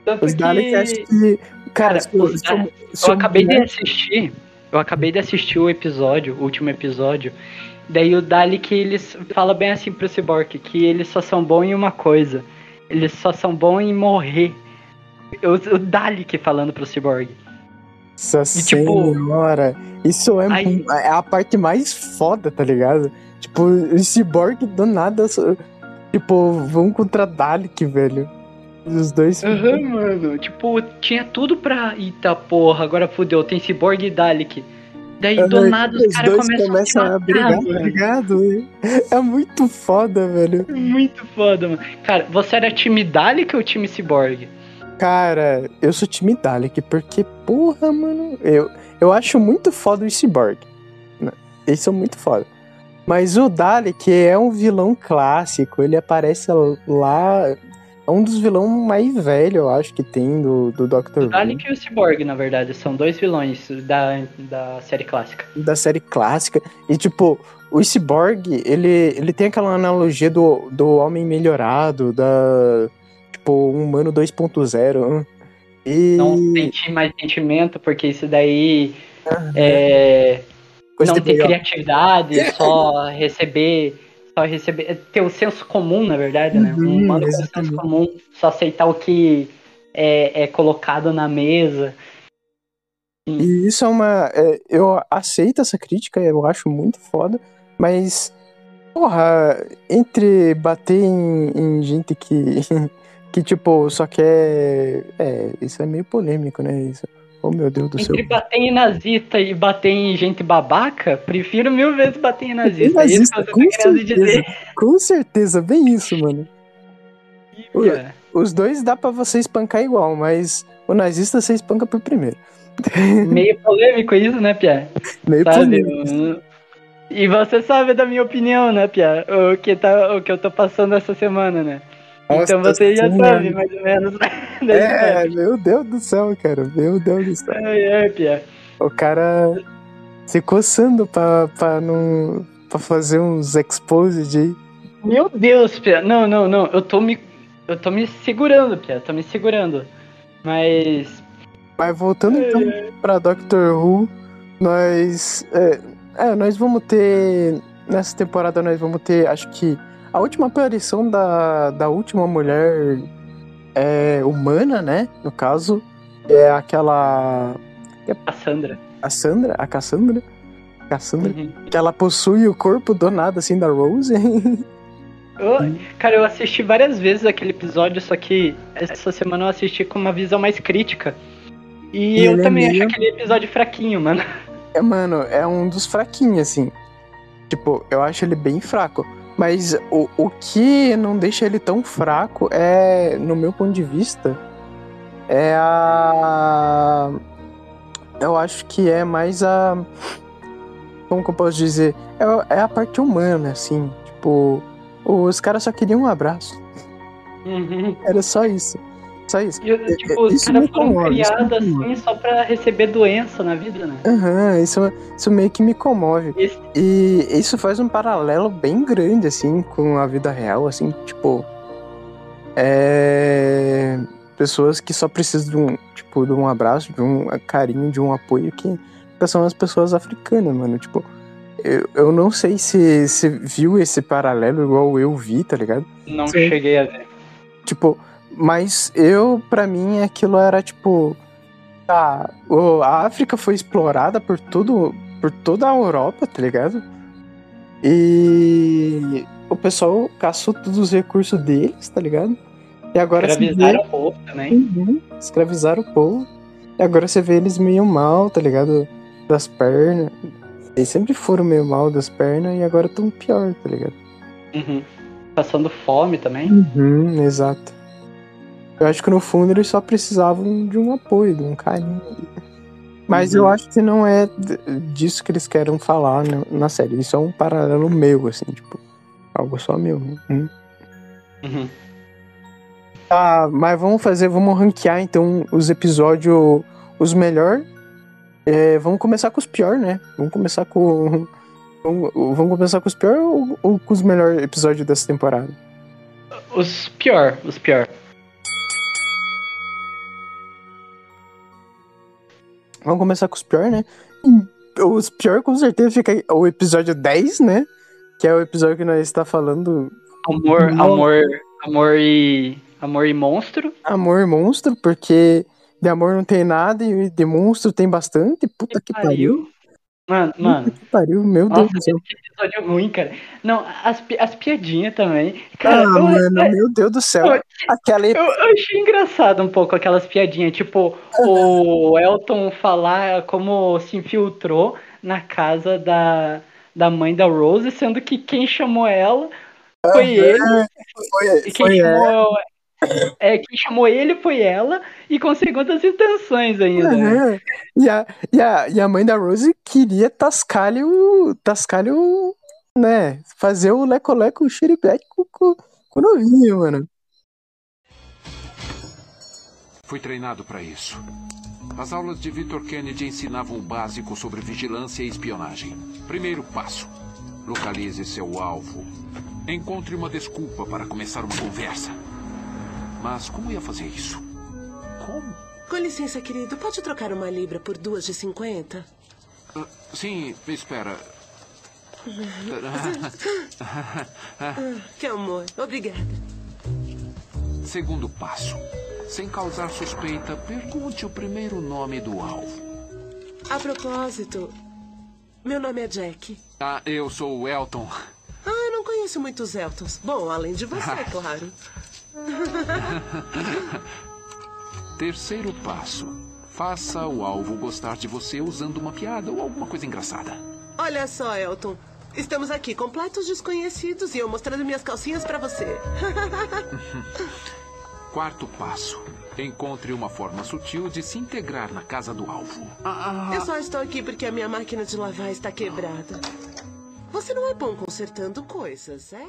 tanto Os que Daleks acho que. Cara, Cara, se eu acabei de mulher- assistir. Eu acabei de assistir o episódio, o último episódio. Daí o Dalek eles fala bem assim pro Cyborg que eles só são bons em uma coisa. Eles só são bons em morrer. O, o Dalek falando pro Cyborg. Nossa E, tipo, senhora. Isso é, aí- é a parte mais foda, tá ligado? Tipo, o Cyborg do nada. Tipo, vão contra Dalek, velho. Os dois. Aham, mano. Tipo, tinha tudo pra. Eita porra, agora fudeu, tem Cyborg e Dalek. Daí do nada os caras começam, começam a, a brigar, tá ligado? É muito foda, velho. Muito foda, mano. Cara, você era time Dalek ou time Cyborg? Cara, eu sou time Dalek, porque, porra, mano, eu, eu acho muito foda o Cyborg. né? Eles são muito foda. Mas o Dalek é um vilão clássico, ele aparece lá. É um dos vilões mais velhos, eu acho, que tem do, do Doctor O Who. Dalek e o Cyborg, na verdade, são dois vilões da, da série clássica. da série clássica. E, tipo, o Cyborg, ele, ele tem aquela analogia do, do homem melhorado, da. Tipo, um humano 2.0. E. Não sentir mais sentimento, porque isso daí é, coisa não ter melhor. criatividade, só receber. Só receber. é Ter o senso comum, na verdade, né? Um Uhum, humano com senso comum, só aceitar o que é, é colocado na mesa. E isso é uma. é, eu aceito essa crítica, eu acho muito foda, mas. Porra, entre bater em, em gente que. que, tipo, só quer. É, isso é meio polêmico, né? Isso. Oh, meu Deus do céu. Entre bater em nazista e bater em gente babaca, prefiro mil vezes bater em nazista. É isso que nazista, tô com certeza. dizer. Com certeza, bem isso, mano. Pia. Os dois dá pra você espancar igual, mas o nazista você espanca por primeiro. Meio polêmico isso, né, Pia? Meio Sabe? polêmico. E você sabe da minha opinião, né, Pia? O que, tá, o que eu tô passando essa semana, né? Então Nossa você já sabe, mais ou menos. da É, meu Deus do céu, cara. Meu Deus do céu. Ai, ai, Pia. O cara se coçando pra, pra, não, pra fazer uns exposed aí. Meu Deus, Pia. Não, não, não. Eu tô me. Eu tô me segurando, Pia. Tô me segurando. Mas. Mas voltando então pra Doctor Who, nós. É, é, nós vamos ter. Nessa temporada nós vamos ter, acho que. A última aparição da, da última mulher é, humana, né? No caso. É aquela. que é A Sandra. a Sandra, a Cassandra, Cassandra, Uhum. que ela possui o corpo do nada, assim, da Rose. Eu- cara, eu assisti várias vezes aquele episódio, só que essa semana eu assisti com uma visão mais crítica. E E eu é também meio- acho aquele episódio fraquinho, mano. é, mano, é um dos fraquinhos, assim. Tipo, eu acho ele bem fraco. Mas o, o que não deixa ele tão fraco é, no meu ponto de vista, é a. Eu acho que é mais a. Como que eu posso dizer? É, é a parte humana, assim. Tipo, os caras só queriam um abraço. Uhum. Era só isso. Só isso. E, tipo, os Isso caras me foram criados assim só pra receber doença na vida, né? Aham, isso, isso meio que me comove. Esse- E isso faz um paralelo bem grande, assim, com a vida real, assim, tipo. É. Pessoas que só precisam de um, tipo, de um abraço, de um carinho, de um apoio, que são as pessoas africanas, mano. Tipo, eu, eu não sei se você viu esse paralelo igual eu vi, tá ligado? Não Sim. cheguei a ver. Tipo, mas eu, pra mim, aquilo era tipo. Tá, a África foi explorada por todo, por toda a Europa, tá ligado? E o pessoal caçou todos os recursos deles, tá ligado? E agora se vê, Escravizaram o povo também. Uhum, escravizaram o povo. E agora você vê eles meio mal, tá ligado? Das pernas. Eles sempre foram meio mal das pernas e agora tão pior, tá ligado? Uhum. Passando fome também. Uhum, exato. Eu acho que no fundo eles só precisavam de um apoio, de um carinho. Mas eu Uhum. acho que não é disso que eles querem falar na, na série. Isso é um paralelo meu, assim, tipo. Algo só meu. Hum. Uhum. Tá, mas vamos fazer, vamos ranquear então os episódios, os melhor. É, vamos começar com os pior, né? Vamos começar com. Vamos, vamos começar com os pior ou, ou com os melhores episódios dessa temporada? Os pior, os pior. Vamos começar com os pior, né? E Os pior com certeza fica o episódio 10, né? Que é o episódio que nós está falando Amor, amor, amor e. Amor e monstro. amor e monstro, porque de amor não tem nada e de monstro tem bastante. Puta que pariu. Mano, mano. Que pariu, meu Deus Nossa, do céu. que episódio ruim, cara. Não, as, as piadinhas também. Ah, Cara, eu, mano, meu Deus do céu. eu- Aquela eu, eu achei engraçado um pouco aquelas piadinhas. Tipo, o Elton falar como se infiltrou na casa da, da mãe da Rose, sendo que quem chamou ela foi ele. foi, E quem foi é. chamou. É, quem chamou ele foi ela, e com segundas intenções ainda. Aham. E, a, e, a, e a mãe da Rose queria tascar-lhe o. tascar-lhe o. né? Fazer o leco-leco, o xiribeque com, com, com o novinho, mano. Fui treinado para isso. As aulas de Victor Kennedy ensinavam o básico sobre vigilância e espionagem. Primeiro passo: localize seu alvo. Encontre uma desculpa para começar uma conversa. Mas como ia fazer isso? Como? Com licença, querido, pode trocar uma libra por duas de 50? Ah, sim, espera. Que amor. Obrigada. Segundo passo: sem causar suspeita, pergunte o primeiro nome do alvo. A propósito, meu nome é Jack. Ah, eu sou o Elton. Ah, eu não conheço muitos Eltons. Bom, além de você, claro. Terceiro passo: faça o alvo gostar de você usando uma piada ou alguma coisa engraçada. Olha só, Elton. Estamos aqui, completos desconhecidos, e eu mostrando minhas calcinhas pra você. Quarto passo: encontre uma forma sutil de se integrar na casa do alvo. Eu só estou aqui porque a minha máquina de lavar está quebrada. Você não é bom consertando coisas, é?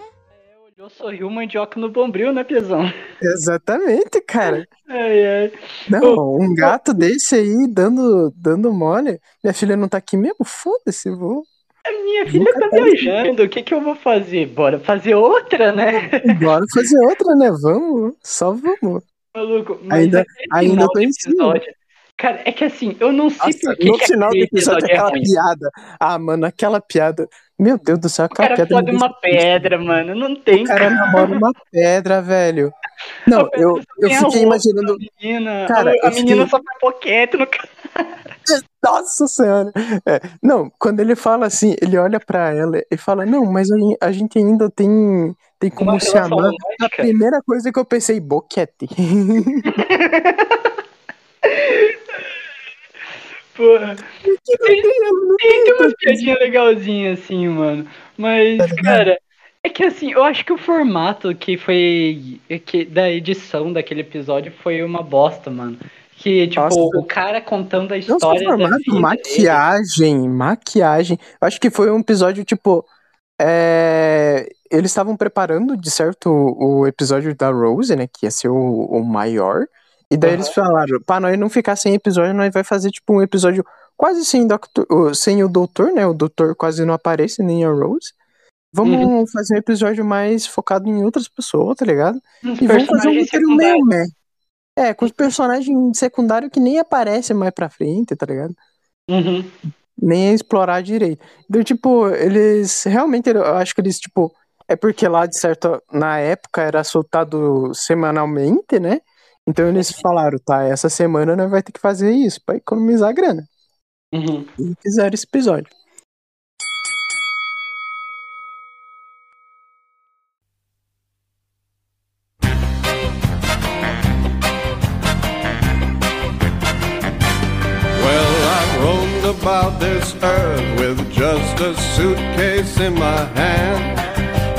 Eu sorriu mandioca no bombril, né, Piazão? Exatamente, cara. Ai, ai. Não, um gato desse aí dando, dando mole. Minha filha não tá aqui mesmo? Foda-se, vou. A minha filha tá viajando, o que que eu vou fazer? Bora fazer outra, né? Bora fazer outra, né? Vamos, só vamos. Maluco, mas Ainda- aquele ainda tô em cima. Cara, é que assim, eu não sei Nossa, por que no que final do episódio, é aquela ruim. piada. Ah, mano, aquela piada. Meu Deus do céu, O aquela cara piada. sobe me uma triste. pedra, mano. Não tem O cara namora uma pedra, velho. Não, A pedra eu, eu a fiquei imaginando. menina. Cara, a, a menina fiquei- só faz poquete no cara. Nossa senhora. É, não, quando ele fala assim, ele olha pra ela e fala: Não, mas a, gen- a gente ainda tem, tem como Uma se amar. A romântica. primeira coisa que eu pensei, boquete. Porra. Não tem, não Tem, umas piadinhas legalzinhas assim, mano. Mas, Tá cara, é que assim, eu acho que o formato que foi. Que, da edição daquele episódio foi uma bosta, mano. Que, tipo, Nossa. o cara contando a Não história da formato, vida dele. maquiagem, maquiagem. Eu acho que foi um episódio, tipo. é, Eles estavam preparando, de certo, o, o episódio da Rose, né? Que ia ser o, o maior. E daí Aham. eles falaram, pra nós não ficar sem episódio, nós vai fazer, tipo, um episódio quase sem, doctor, o- sem o doutor, né? O doutor quase não aparece, nem a Rose. Vamos Uhum. fazer um episódio mais focado em outras pessoas, tá ligado? Uns E vamos fazer um roteiro meio meh. É, com os personagens secundários que nem aparecem mais pra frente, tá ligado? Uhum. nem a explorar direito. Então, tipo, eles realmente, eu acho que eles, tipo, é porque lá, de certo, na época era soltado semanalmente, né? Então eles falaram, tá, essa semana nós vai ter que fazer isso pra economizar grana. Uhum. E fizeram esse episódio. Well, I roamed about this earth with just a suitcase in my hand.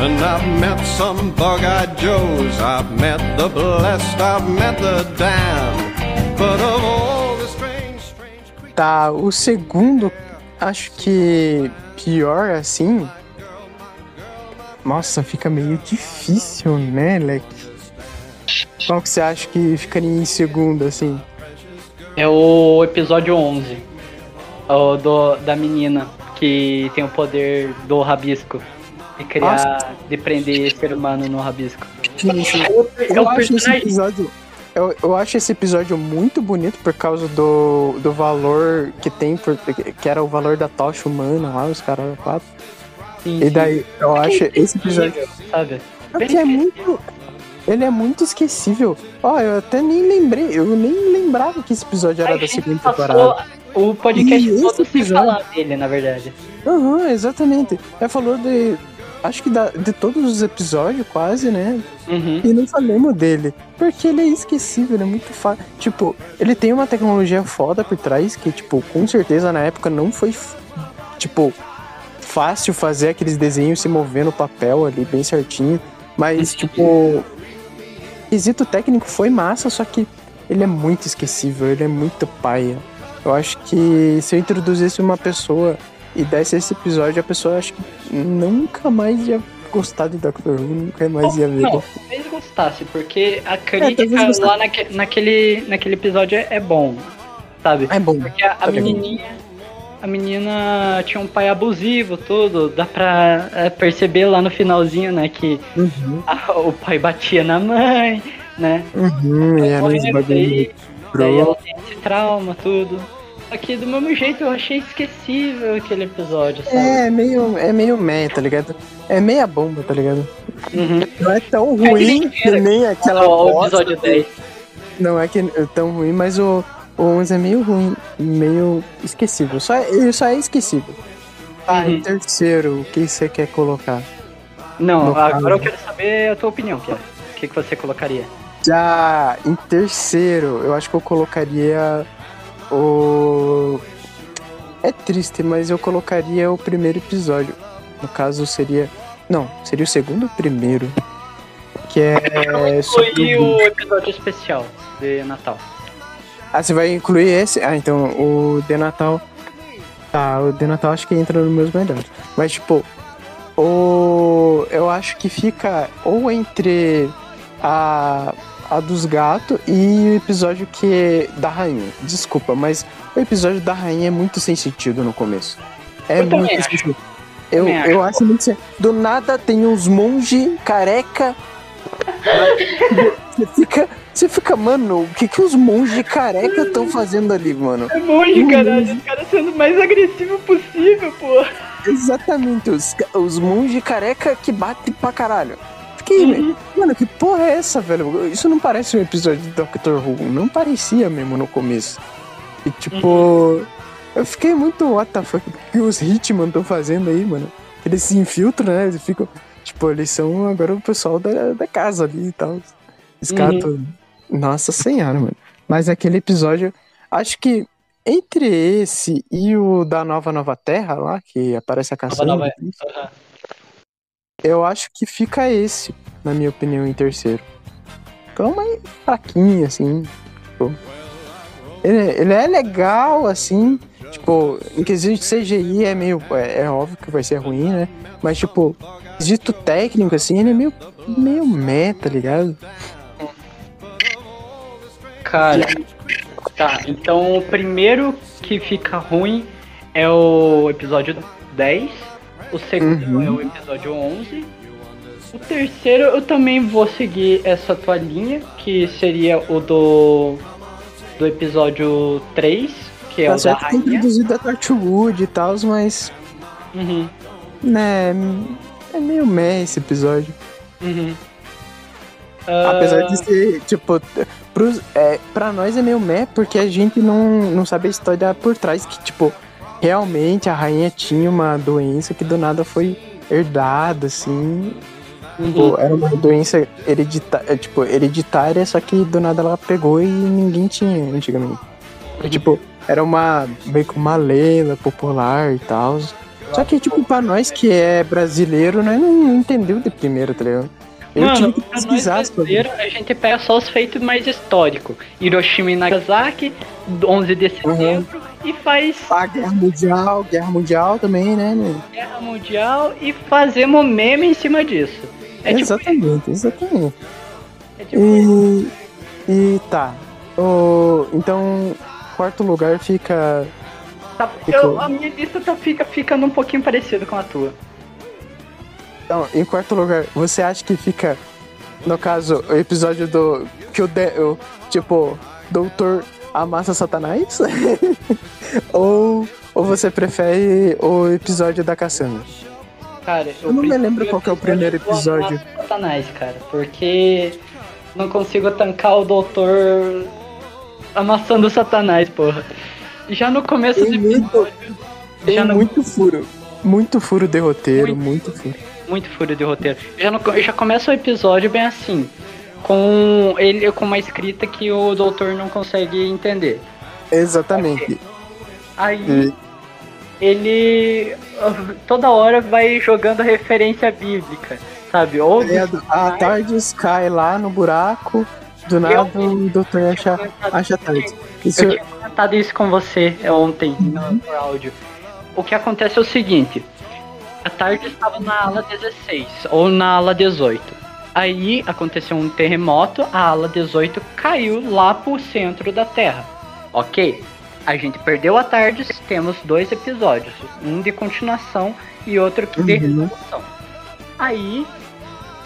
And I've met some bug eyed Joes, I've met the blessed, I've met the damned. But of all the strange, strange. Tá, o segundo, acho que pior assim. Nossa, fica meio difícil, né, Leque? Qual que você acha que ficaria em segundo, assim? É o episódio 11. O do, da menina que tem o poder do rabisco. De criar, de prender ser humano no rabisco. É Eu o acho esse episódio. Eu, eu acho esse episódio muito bonito por causa do, do valor que tem, por, que era o valor da tocha humana lá, os caras quatro. Sim, E daí, eu É acho é esse episódio. esquecível, Sabe? Porque é muito. Ele é muito esquecível. Ó, eu até nem lembrei, eu nem lembrava que esse episódio era A da gente segunda temporada. O podcast E todo episódio- falar dele, na verdade. Aham, exatamente. Ela falou de. Acho que da, de todos os episódios, quase, né? Uhum. E não falamos dele. Porque ele é esquecível, ele é muito fácil. Tipo, ele tem uma tecnologia foda por trás que, tipo, com certeza na época não foi, tipo, fácil fazer aqueles desenhos se mover no papel ali bem certinho. Mas, tipo, quesito técnico foi massa, só que ele é muito esquecível, ele é muito paia. Eu acho que se eu introduzisse uma pessoa e desse esse episódio, a pessoa acho que nunca mais ia gostar de Doctor Who, nunca mais ia ver. Não, talvez gostasse, porque a crítica talvez gostasse. lá naque, naquele, naquele episódio é, é bom, sabe? É bom. Porque a, a Tá ligado? menininha. A menina tinha um pai abusivo, tudo. Dá pra é, perceber lá no finalzinho, né? Que Uhum, a- o pai batia na mãe, né? uhum, uns Morrendo, bagulho daí, ela tem esse trauma, tudo. Aqui do mesmo jeito eu achei esquecível aquele episódio, sabe? É meio, é meio meh, tá ligado? É meia bomba, tá ligado? Uhum. Não é tão ruim que nem aquela Ó, o episódio 10. Não é que é tão ruim, mas o, o 11 é meio ruim, meio esquecível. Só, ele só é esquecível. Ah, Uhum. em terceiro, o que você quer colocar? Não, agora eu quero saber a tua opinião, Kiara. O que, que você colocaria? Já em terceiro, eu acho que eu colocaria o. É triste, mas eu colocaria o primeiro episódio. No caso, seria. Não, seria o segundo primeiro. Que é. Foi o- o episódio especial de Natal. Ah, você vai incluir esse? Ah, então o de Natal. Tá, o de Natal acho que entra nos meus melhores. Mas, tipo, o. Eu acho que fica ou entre a. A dos gatos e o episódio que é da rainha. Desculpa, mas o episódio da rainha é muito sem sentido no começo. É Eu muito acho. sem sentido. Eu, Também eu acho. muito sem Do nada tem uns monge careca. Você fica. Você fica, mano, o que que os monges careca estão fazendo ali, mano? É monge, caralho. Os caras sendo o mais agressivo possível, pô. Exatamente, os, os monges careca que batem pra caralho. Fiquei, mano, que porra é essa, velho? Isso não parece um episódio de Doctor Who. Não parecia mesmo no começo. E tipo, eu fiquei muito, what the fuck, o que os Hitman estão fazendo aí, mano? Eles se infiltram, né? Eles ficam, tipo, eles são agora o pessoal da, da casa ali e tal. Os caras tão- Nossa senhora, mano. Mas aquele episódio, acho que entre esse e o da Nova Nova Terra lá, que aparece a caçamba, Nova- Aham. Eu acho que fica esse, na minha opinião, em terceiro. Então, mais fraquinho, assim. Tipo, ele, ele é legal, assim. Tipo, em quesito de CGI é meio. É, é óbvio que vai ser ruim, né? Mas, tipo, quesito técnico, assim, ele é meio, meio meta, tá ligado? Cara, tá. Então o primeiro que fica ruim é o episódio 10. O segundo Uhum. é o episódio 11. O terceiro eu também vou seguir essa tua linha, que seria o do, do episódio 3, que é tá o da certo tem rainha. introduzido a Torchwood e tal, mas. Uhum, Né. É meio meh esse episódio. uhum. Apesar Ah, de ser, tipo, pros, é, pra nós é meio meh, porque a gente não, não sabe a história por trás, que, tipo, realmente a rainha tinha uma doença que do nada foi herdada, assim. Tipo, era uma doença heredita, é, tipo, hereditária, só que do nada ela pegou e ninguém tinha antigamente. Tipo, era uma meio que uma lenda popular e tal. Só que, tipo, pra nós que é brasileiro, nós não entendeu de primeiro, tá ligado? Eu Mano, tive que pesquisar sobre. brasileiros, a gente pega só os feitos mais históricos. Hiroshima e Nagasaki, 11 de setembro, e faz A Guerra Mundial, Guerra Mundial também, né, meu? Guerra Mundial e fazemos meme em cima disso. É tipo, exatamente, exatamente. é tipo E, e tá. O, então, quarto lugar fica. tá- eu- a minha lista tá, fica ficando um pouquinho parecida com a tua. Então, em quarto lugar, você acha que fica, no caso, o episódio do. Que o, de, o tipo, Doutor amassa Satanás? ou, ou você prefere o episódio da Cassandra? Cara, Eu não me lembro qual que é o primeiro do episódio. Satanás, cara, porque não consigo tancar o doutor amassando o Satanás, porra. Já no começo do Tem muito- episódio, Tem já no muito furo. Muito furo de roteiro, muito furo. muito furo de roteiro. Já, no, já começa o episódio bem assim, com ele com uma escrita que o doutor não consegue entender. Exatamente. Aí ele uh, toda hora vai jogando referência bíblica, sabe? Ou Aí a, Tardes cai lá no buraco, do nada o doutor acha, acha a Tardes. Isso, Eu tinha comentado isso com você ontem no, por áudio. O que acontece é o seguinte: a tarde estava na ala 16 ou na ala 18. Aí aconteceu um terremoto, a ala 18 caiu lá pro centro da Terra. Ok? A gente perdeu a tarde, temos dois episódios, um de continuação e outro que de Uhum. resolução. Aí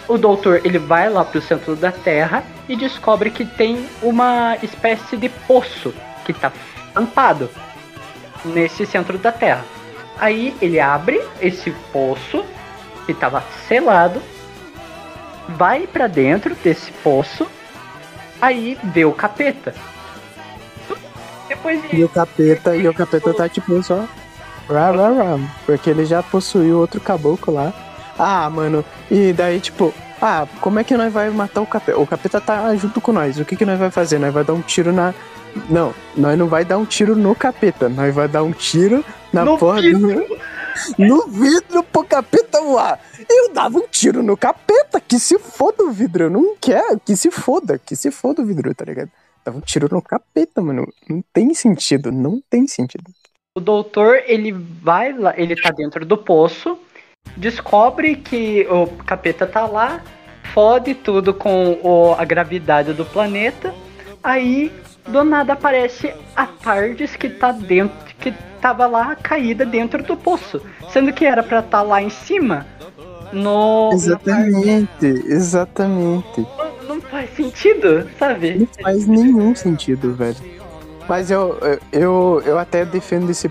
o doutor ele vai lá pro centro da Terra e descobre que tem uma espécie de poço que tá tampado nesse centro da Terra. Aí ele abre esse poço que tava selado, vai pra dentro desse poço, aí vê o capeta. Depois e o capeta, e o capeta tá tipo só. Rá, rá, rá, porque ele já possuiu outro caboclo lá. Ah, mano, e daí tipo, ah, como é que nós vai matar o capeta? O capeta tá junto com nós. O que que nós vai fazer? Nós vai dar um tiro na. Não, nós não vai dar um tiro no capeta, nós vai dar um tiro na No porra do. No vidro pro capeta voar. Eu dava um tiro no capeta, que se foda o vidro. Eu não quero, que se foda, que se foda o vidro, tá ligado? Dava um tiro no capeta, mano. Não tem sentido, não tem sentido. O doutor, ele vai lá, ele tá dentro do poço, descobre que o capeta tá lá, fode tudo com o- a gravidade do planeta, aí do nada aparece a Tardes que tá dentro, que tava lá caída dentro do poço, sendo que era pra estar lá em cima, no... Exatamente, exatamente. parte- Não faz sentido, sabe? Não faz nenhum sentido, velho. Mas eu, eu, eu até defendo esse,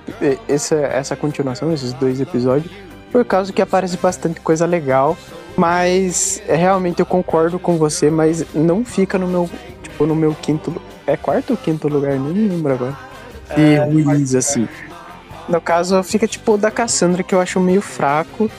essa, essa continuação, esses dois episódios, por causa que aparece bastante coisa legal. Mas realmente eu concordo com você, mas não fica no meu, tipo, no meu quinto. É quarto ou quinto lugar? Nem lembro agora. De É, ruins, assim. No caso, fica tipo o da Cassandra, que eu acho meio fraco.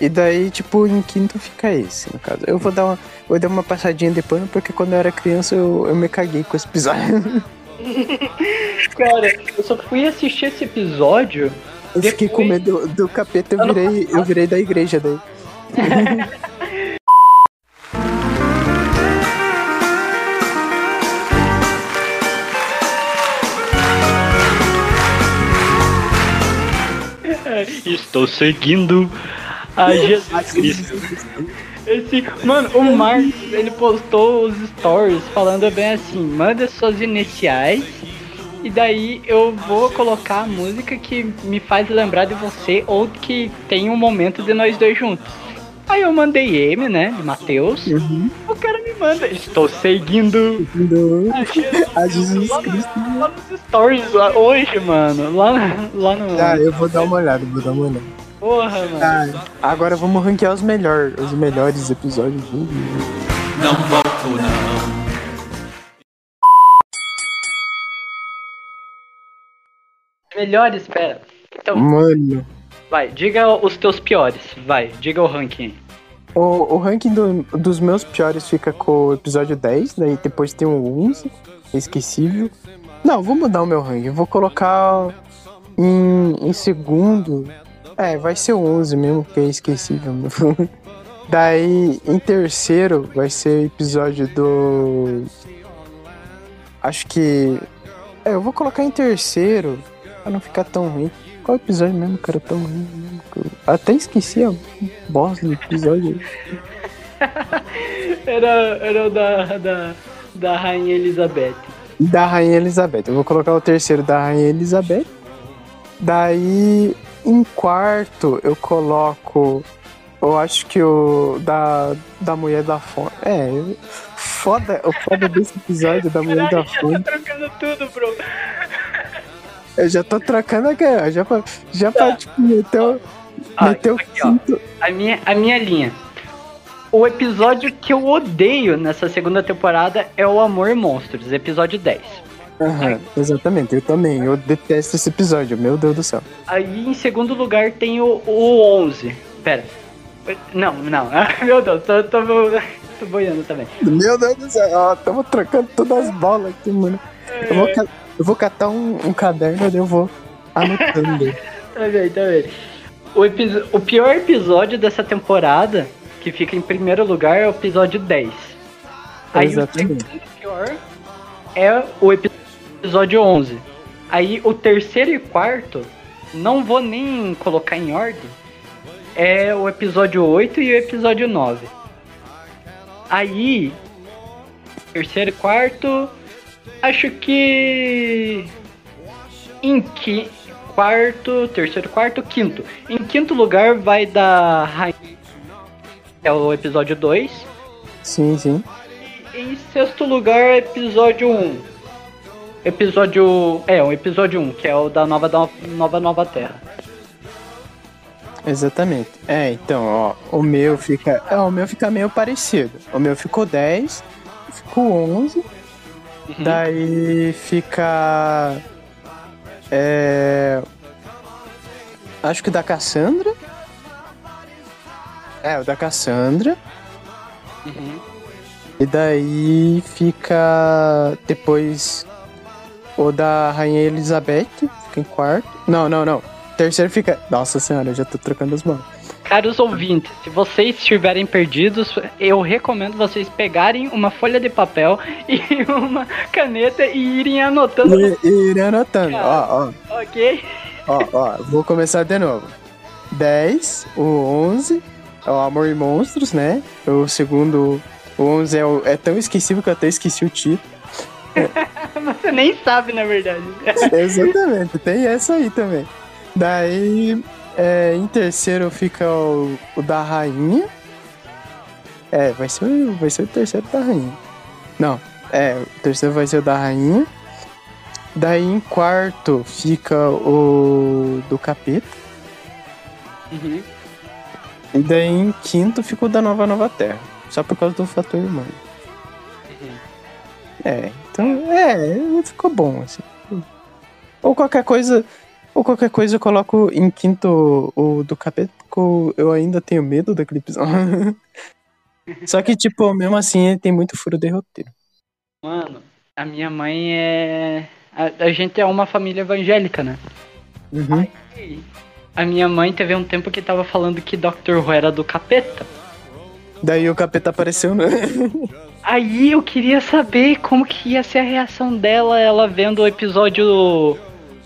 E daí, tipo, em quinto fica esse, no caso. Eu vou dar uma, vou dar uma passadinha de pano, porque quando eu era criança eu, eu me caguei com esse episódio. Cara, eu só fui assistir esse episódio. Eu fiquei com Depois- medo do capeta, eu virei, eu virei da igreja daí. Estou seguindo a Jesus Cristo. Esse, mano, o Marcos, ele postou os stories falando bem assim, manda suas iniciais e daí eu vou colocar a música que me faz lembrar de você ou que tem um momento de nós dois juntos. Aí eu mandei M, né, de Matheus. O cara me manda, estou seguindo Do- a Jesus, A Jesus lá, Cristo. lá nos stories lá, hoje, mano. Lá, lá no. Ah, eu vou dar uma olhada, vou dar uma olhada. Porra, mano. Ah, agora vamos ranquear os melhores, os melhores episódios. Não volto não. Melhores, pera. Então, Mano, vai, diga os teus piores. Vai, diga o ranking. O, o ranking do- dos meus piores fica com o episódio 10, daí depois tem o 11, esquecível. Não, vou mudar o meu ranking, vou colocar em, em segundo. É, vai ser o 11 mesmo, que é esquecível. Daí, em terceiro, vai ser o episódio do. Acho que. É, eu vou colocar em terceiro, pra não ficar tão ruim. Qual episódio mesmo, cara, tão ruim mesmo? eu Até esqueci a bosta do episódio. Era, era o da, da, da Rainha Elizabeth. Da Rainha Elizabeth. Eu vou colocar o terceiro da Rainha Elizabeth. Daí, em quarto, eu coloco. Eu acho que o da, da Mulher da Fonte. É, eu- foda, o foda desse episódio da Mulher da Caralho, tá Fonte. trocando tudo, bro. Eu já tô trocando aqui, ó, já pra, já pra tipo, meter o, Ah, meter o aqui, ó. quinto. A minha, a minha linha. O episódio que eu odeio nessa segunda temporada é o Amor e Monstros, episódio 10. Aham, exatamente, eu também. Eu detesto esse episódio, meu Deus do céu. Aí em segundo lugar tem o, o 11. Pera. Não, não. Meu Deus, tô, tô, tô boiando também. Meu Deus do céu, ó, tamo trocando todas as bolas aqui, mano. Eu vou, ca- eu vou catar um, um caderno e eu vou anotando. Tá bem, tá bem. O, o pior episódio dessa temporada, que fica em primeiro lugar, é o episódio 10. Aí Exatamente. o segundo pior é o epi- episódio 11. Aí o terceiro e quarto, não vou nem colocar em ordem, é o episódio 8 e o episódio 9. Aí, terceiro e quarto, acho que em que quarto, terceiro, quarto, quinto. Em quinto lugar vai da rainha, que é o episódio 2. Sim, sim. Em sexto lugar, episódio 1. Episódio. É, o episódio 1, que é o da Nova Nova Nova, Nova Terra. Exatamente. É, então, ó, o meu fica. É, o meu fica meio parecido. O meu ficou 10, ficou 11. Daí fica. É. Acho que o da Cassandra. É, o da Cassandra. E daí fica depois o da Rainha Elizabeth, fica em quarto. Não, não, não. Terceiro fica. Nossa senhora, eu já tô trocando as mãos. Caros ouvintes, se vocês estiverem perdidos, eu recomendo vocês pegarem uma folha de papel e uma caneta e irem anotando. E, e irei anotando. Ó, ó, Ok? ó, ó. Vou começar de novo. 10, o 11 é o Amor e Monstros, né? O segundo, o 11 é, o- é tão esquecível que eu até esqueci o título. Você nem sabe, na verdade. Exatamente, tem essa aí também. Daí, é, em terceiro fica o, o da rainha. É, vai ser, o- vai ser o terceiro da rainha. Não, é, o terceiro vai ser o da rainha. Daí em quarto fica o do capeta. Uhum. E daí em quinto fica o da nova nova terra. Só por causa do fator humano. É, então, é, ficou bom, assim. Ou qualquer coisa, ou qualquer coisa eu coloco em quinto o do capeta, porque eu ainda tenho medo daquele episódio. Só que, tipo, mesmo assim, ele tem muito furo de roteiro. Mano, a minha mãe é. A, a gente é uma família evangélica, né? Uhum. E a minha mãe teve um tempo que tava falando que Dr. Who era do capeta. Daí o capeta apareceu, né? Aí eu queria saber como que ia ser a reação dela, ela vendo o episódio.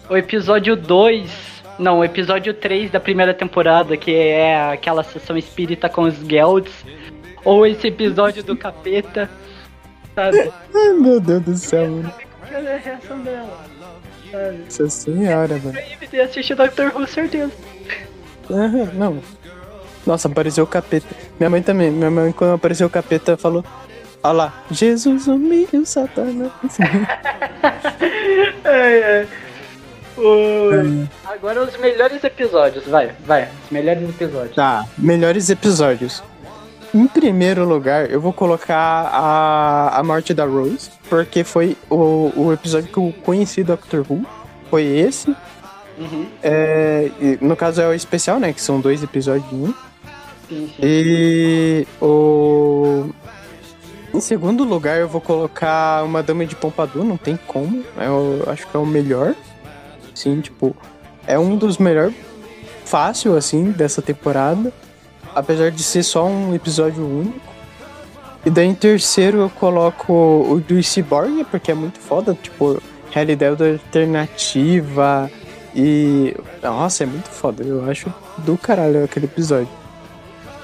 O episódio 2. Não, o episódio 3 da primeira temporada, que é aquela sessão espírita com os Gelds. Ou esse episódio do capeta. Sabe? Ai, meu Deus do céu, mano. É a reação dela? Sabe? Nossa senhora, mano. Aí me assistir Dr. Who, certeza. Aham, não. Nossa, apareceu o capeta. Minha mãe também. Minha mãe, quando apareceu o capeta, falou: Olha lá, Jesus humilha o Satanás. Ai, ai. O- Agora os melhores episódios, vai, vai. Os melhores episódios. Tá, melhores episódios. Em primeiro lugar, eu vou colocar a, a morte da Rose, porque foi o, o episódio que eu conheci do Doctor Who. Foi esse. Uhum. É, no caso é o especial, né? Que são dois episódios em um. Sim, sim. E o. Em segundo lugar, eu vou colocar uma Dama de Pompadour, não tem como. Eu acho que é o melhor. Sim, tipo, é um dos melhores fácil, assim, dessa temporada. Apesar de ser só um episódio único. E daí em terceiro eu coloco o do Cyborg, porque é muito foda, tipo, realidade alternativa. E. Nossa, é muito foda. Eu acho do caralho aquele episódio.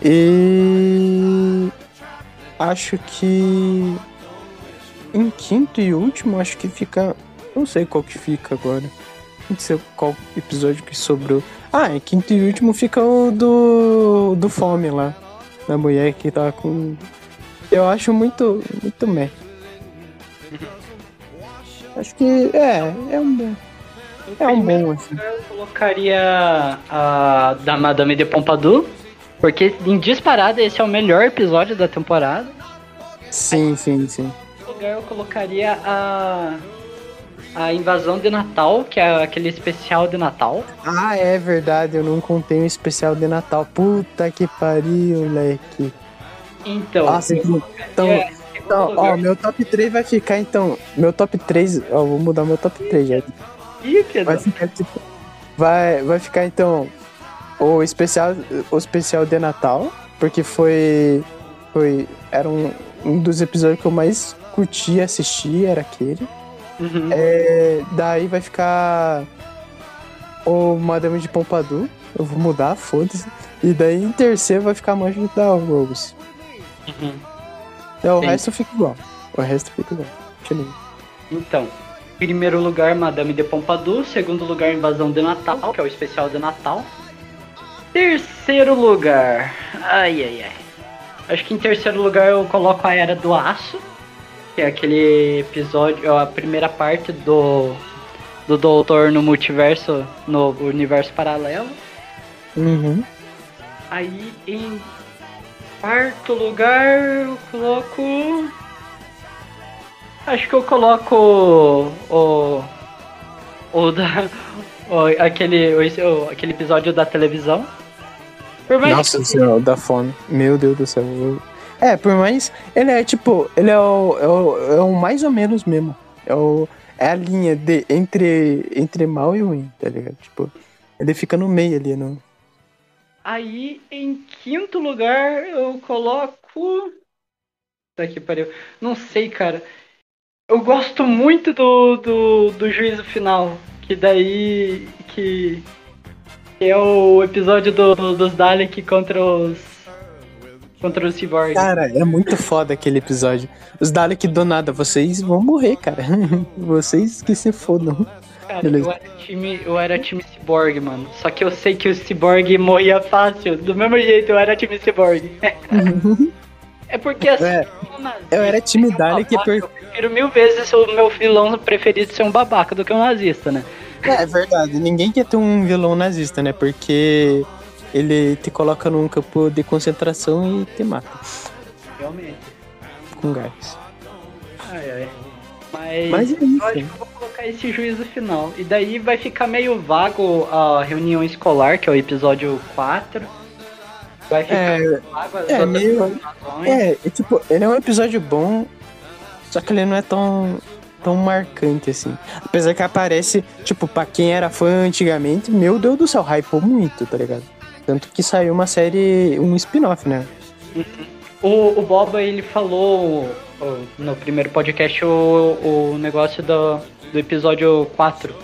E. Acho que. Em quinto e último, acho que fica. Não sei qual que fica agora. Sei qual episódio que sobrou. Ah, em quinto e último fica o do. do Fome lá. Da mulher que tá com. Eu acho muito. muito meh. Acho que. É, é um bom. É um bom, assim. Eu colocaria a da Madame de Pompadour, porque em disparada esse é o melhor episódio da temporada. Sim, sim, sim. No lugar eu colocaria a a invasão de Natal, que é aquele especial de Natal. Ah, é verdade, eu não contei um especial de Natal. Puta que pariu, moleque. Então, Nossa, eu então, segundo então, ó, meu top 3 vai ficar, então. Meu top 3. Ó, vou mudar meu top 3 já. Ih, Pedro. Vai ficar tipo. Vai, vai ficar então o especial, o especial de Natal, porque foi. Foi. Era um, um dos episódios que eu mais curti assistir, era aquele. Uhum. É, daí vai ficar o Madame de Pompadour. Eu vou mudar, foda-se. E daí em terceiro vai ficar a Morte da Rose. Uhum. Então, o resto fica igual. O resto fica igual. Continua. Então, primeiro lugar, Madame de Pompadour. Segundo lugar, Invasão de Natal, que é o especial de Natal. Terceiro lugar. Ai, ai, ai. Acho que em terceiro lugar eu coloco a Era do Aço. Que é aquele episódio, a primeira parte do, do Doutor no multiverso, no universo paralelo. Uhum. Aí em quarto lugar eu coloco. Acho que eu coloco o. O, da. o- aquele, o- aquele episódio da televisão. Nossa que- senhora, da fome. Meu Deus do céu. eu- É, por mais. Ele é tipo. Ele é o, é o, é o mais ou menos mesmo. É, o, é a linha de, entre, entre mal e ruim, tá ligado? Tipo, ele fica no meio ali, no. Aí em quinto lugar eu coloco. Tá que pariu. Não sei, cara. Eu gosto muito do, do, do juízo final. Que daí. Que. que é o episódio do, do- dos Dalek contra os. Contra os Cyborg. Cara, é muito foda aquele episódio. Os Dalek do nada, vocês vão morrer, cara. vocês que se fodam. Cara, beleza. eu era, time, eu era time Cyborg, mano. Só que eu sei que o Cyborg morria fácil. Do mesmo jeito, eu era time Cyborg. É porque assim. É, eu era time é um Dali que babaca, per- Eu prefiro mil vezes o meu vilão preferido ser um babaca do que um nazista, né? É, é verdade, ninguém quer ter um vilão nazista, né? Porque ele te coloca num campo de concentração e te mata Realmente. com gás. Ai, ai. Mas, Mas é eu isso. acho que eu vou colocar esse juízo final. E daí vai ficar meio vago a reunião escolar, que é o episódio 4. Vai ficar É, vago as é, meio-. É, é, tipo, ele é um episódio bom, só que ele não é tão, tão marcante assim. Apesar que aparece, tipo, pra quem era fã antigamente, meu Deus do céu, hypou muito, tá ligado? Tanto que saiu uma série, um spin-off, né? O, o Boba, ele falou no primeiro podcast o, o negócio do, do episódio 4.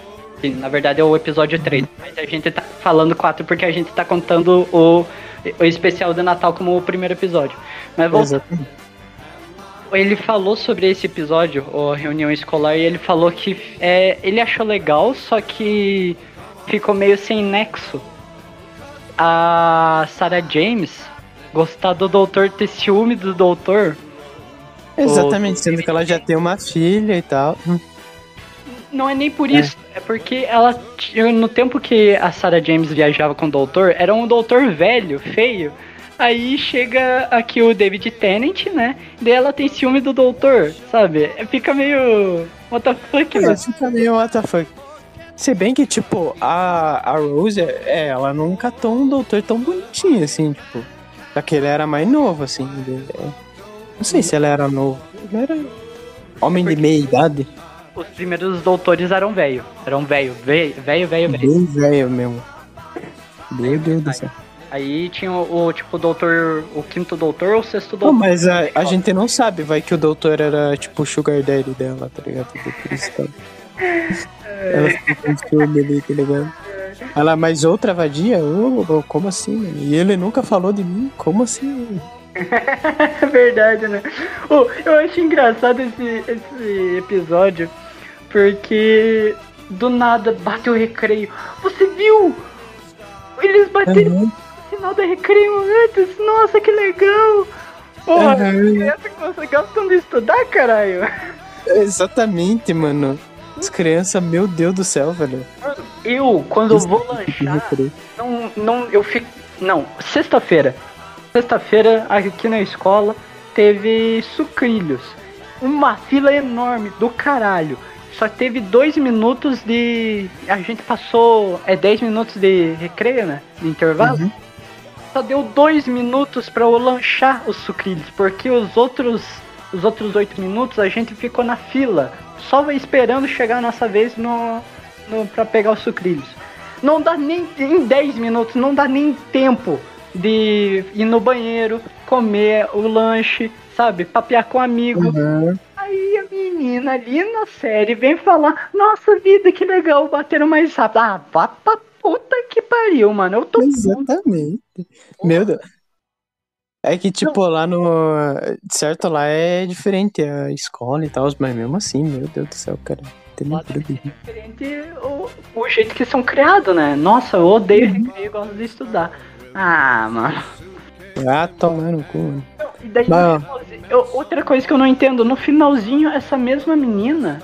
Que na verdade é o episódio 3. Mas a gente tá falando 4 porque a gente tá contando o, o especial de Natal como o primeiro episódio. Mas Exatamente. ele falou sobre esse episódio, a reunião escolar, e ele falou que é, ele achou legal, só que ficou meio sem nexo. A Sarah James gostar do doutor, ter ciúme do doutor. Exatamente, sendo que ela já tem uma filha e tal. Não é nem por isso, é porque ela, no tempo que a Sarah James viajava com o doutor, era um doutor velho, feio. Aí chega aqui o David Tennant, né? Daí ela tem ciúme do doutor, sabe? Fica meio. What the fuck, É, mano? fica meio what the fuck. Se bem que, tipo, a, a Rose, é, ela não catou um doutor tão bonitinho, assim, tipo. Só que ele era mais novo, assim. ele- é. Não sei se ele era novo. Ele era homem de meia idade. Os primeiros doutores eram velho. Eram velho, velho, velho, velho. Bem velho mesmo. Meu Deus do céu. Aí tinha o, o, tipo doutor, o quinto doutor ou o sexto doutor. mas a, a gente não sabe, vai que o doutor era tipo o sugar daddy dela, tá ligado? Ela- ficou com ciúme ali, tá ligado? Ela, mas outra vadia? Ô, ô, como assim, mano? E ele nunca falou de mim? Como assim? Verdade, né? Oh, eu acho engraçado esse, esse episódio, porque do nada bateu o recreio. Você viu? Eles bateram Uhum. no final do recreio antes. Nossa, que legal! Porra, Uhum. criança que você gostam de estudar, caralho. Exatamente, mano. As crianças, meu Deus do céu, velho. Eu, quando eu vou lanchar, não, não, eu fico. Não, sexta-feira. Sexta-feira, aqui na escola, teve sucrilhos. Uma fila enorme do caralho. Só teve dois minutos de. A gente passou. É 10 minutos de recreio, né? De intervalo. Só deu dois minutos pra eu lanchar os sucrilhos. Porque os outros. Os outros oito minutos a gente ficou na fila. Só esperando chegar a nossa vez no, no, pra pegar os sucrilhos. Não dá nem em 10 minutos, não dá nem tempo de ir no banheiro, comer o lanche, sabe? Papear com um amigo. Uhum. Aí a menina ali na série vem falar: Nossa vida, que legal, bateram mais rápido. Ah, vá pra puta que pariu, mano. Eu tô. Exatamente. Meu Deus. É que, tipo, lá no. Certo, lá é diferente a escola e tal, mas mesmo assim, meu Deus do céu, cara. Tem de- diferente o, o jeito que são criados, né? Nossa, eu odeio recreio e gosto de estudar. Ah, mano. Ah, tomar no cu, mano. E daí, Não. no finalzinho- eu- outra coisa que eu não entendo, no finalzinho, essa mesma menina,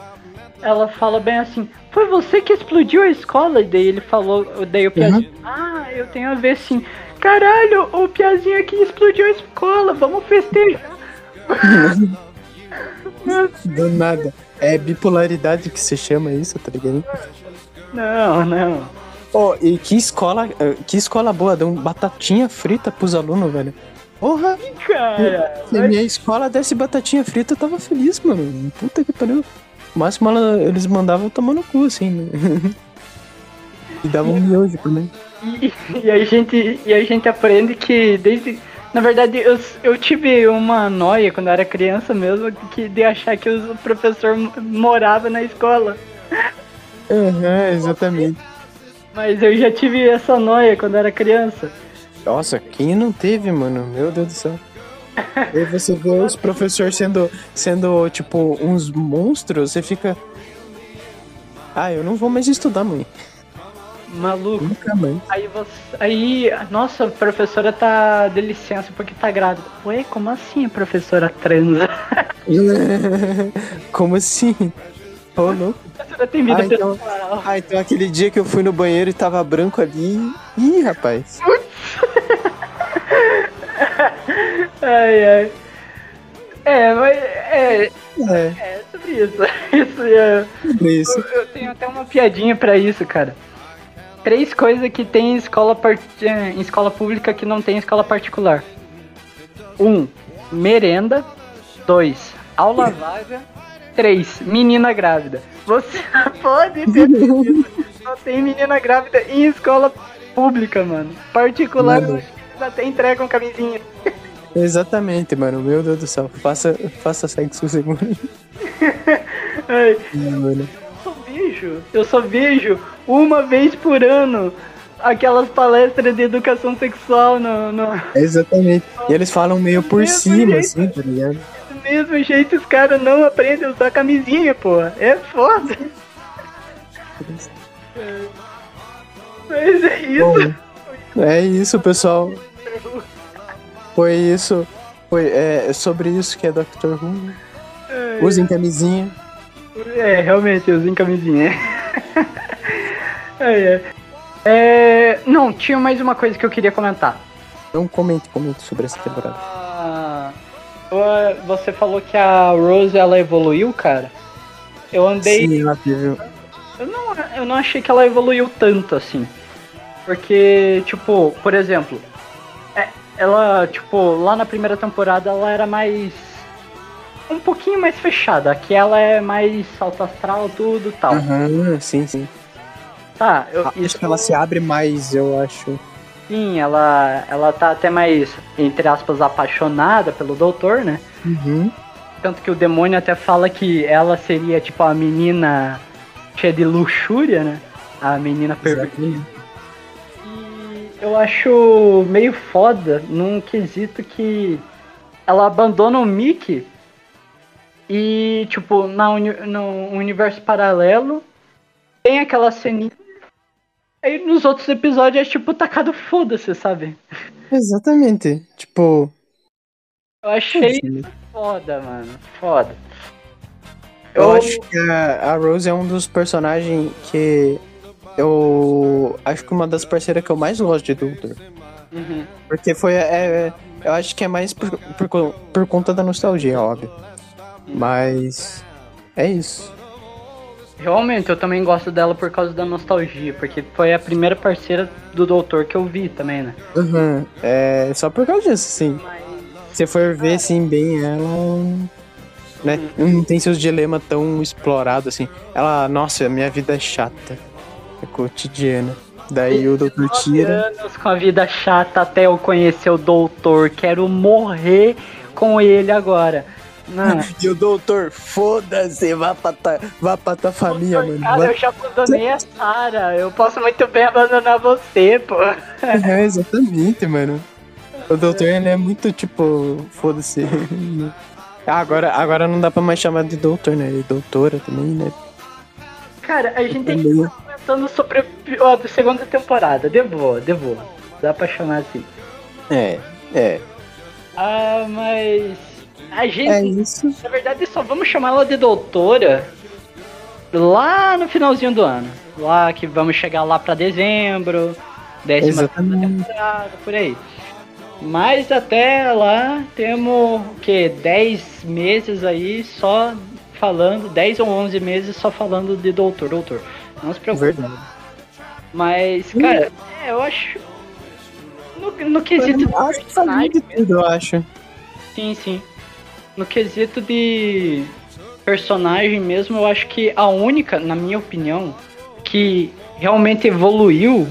ela fala bem assim, foi você que explodiu a escola? E daí ele falou, daí o Piazinho, ah, eu tenho a ver sim. Caralho, o Piazinho aqui explodiu a escola, vamos festejar. Do nada. É bipolaridade que se chama isso, tá ligado? Não, não. Oh, e que escola, eh, que escola boa, deu um batatinha frita pros alunos, velho. Porra, Cara, se minha escola desse batatinha frita, eu tava feliz, mano. Puta que pariu. O máximo ela- eles mandavam tomar no cu, assim, né? e davam um miojo também. E, e a gente, e a gente aprende que desde. Na verdade, eu, eu tive uma noia quando eu era criança mesmo, que de achar que o professor morava na escola. Aham, exatamente. Mas eu já tive essa noia quando eu era criança. Nossa, quem não teve, mano? Meu Deus do céu. Aí você vê os professores sendo, sendo, tipo, uns monstros, você fica. Ah, eu não vou mais estudar, mãe. Maluco. Nunca mais. Aí você. Aí, nossa, a professora tá de licença porque tá grávida. Ué, como assim a professora transa? Como assim? Ô, louco. Tem vida Ah então, ah, então aquele dia que eu fui no banheiro e tava branco ali. Ih, rapaz. Ai, ai. É, mas. É, É, é sobre isso. Isso é. sobre isso. Eu, eu tenho até uma piadinha pra isso, cara. Três coisas que tem em escola, par- eh, em escola pública que não tem em escola particular. Um, merenda. Dois, aula vaga. Três, menina grávida. Você pode ter Não tem menina grávida em escola pública, mano. Particular, Mano. até entregam camisinha. Exatamente, mano. Meu Deus do céu. Faça, faça sexo seguro. Ai, mano. Vejo, eu só vejo uma vez por ano aquelas palestras de educação sexual no, no Exatamente. E eles falam meio por cima, jeito. assim, tá ligado? do mesmo jeito os caras não aprendem a usar camisinha, pô. É foda. É. Mas é isso. Bom, é isso, pessoal. Foi isso. Foi é, sobre isso que é Dr. Who. Usem camisinha. É, realmente, usem camisinha. é, é. É, Não, tinha mais uma coisa que eu queria comentar. Não comente, comente sobre essa temporada. Ah, ua- você falou que a Rose ela evoluiu, cara. Eu andei. Sim, ela teve. Eu não, eu não achei que ela evoluiu tanto assim. Porque, tipo, por exemplo, é- ela, tipo, lá na primeira temporada ela era mais. Um pouquinho mais fechada. Aqui ela é mais alto astral, tudo tal. Aham, sim, sim. Tá, eu, Ah, Acho que ela se abre mais, eu acho. sim, ela, ela tá até mais, entre aspas, apaixonada pelo doutor, né? Uhum. Tanto que o demônio até fala que ela seria, tipo, a menina cheia de luxúria, né? A menina pervertida. E eu acho meio foda num quesito que ela abandona o Mickey e, tipo, na uni no universo paralelo tem aquela ceninha. Aí nos outros episódios é tipo tacado foda-se, sabe? Exatamente. Tipo. Eu achei Foda-se. foda, mano. Foda. Eu acho que a, a Rose é um dos personagens que eu acho que uma das parceiras que eu mais gosto de Doutor. Uhum. Porque foi. É, é- eu acho que é mais por, por, por conta da nostalgia, óbvio. Mas. É isso. Realmente, eu também gosto dela por causa da nostalgia, porque foi a primeira parceira do Doutor que eu vi também, né? Uhum. É só por causa disso, sim. Mas, Se for ver assim bem ela. Né, não tem seus dilemas tão explorados assim. Ela, nossa, minha vida é chata. É cotidiana. Daí o doutor tira. anos com a vida chata até eu conhecer o Doutor, quero morrer com ele agora. Não, E o doutor, foda-se, vá pra, ta, vá pra tua família, mano. cara, Vai- eu já abandonei a Sarah, eu posso muito bem abandonar você, pô. É, exatamente, mano. O doutor, ele é muito tipo, foda-se. Ah, agora, agora não dá pra mais chamar de doutor, né? E doutora também, né? Cara, a gente tem que estar comentando sobre a segunda temporada, de boa, de boa. Dá pra chamar assim. É, é. Ah, mas. A gente. É isso. Na verdade, só vamos chamar ela de doutora lá no finalzinho do ano. Lá que vamos chegar lá pra dezembro, décima temporada, por aí. Mas até lá temos o que? 10 meses aí só falando, 10 ou 11 meses só falando de doutor, doutor. Não se preocupe. Verdade. Mas, cara, é, eu acho. No, no quesito de Acho que falei de tudo, eu acho. Sim, sim. No quesito de personagem mesmo, eu acho que a única, na minha opinião, que realmente evoluiu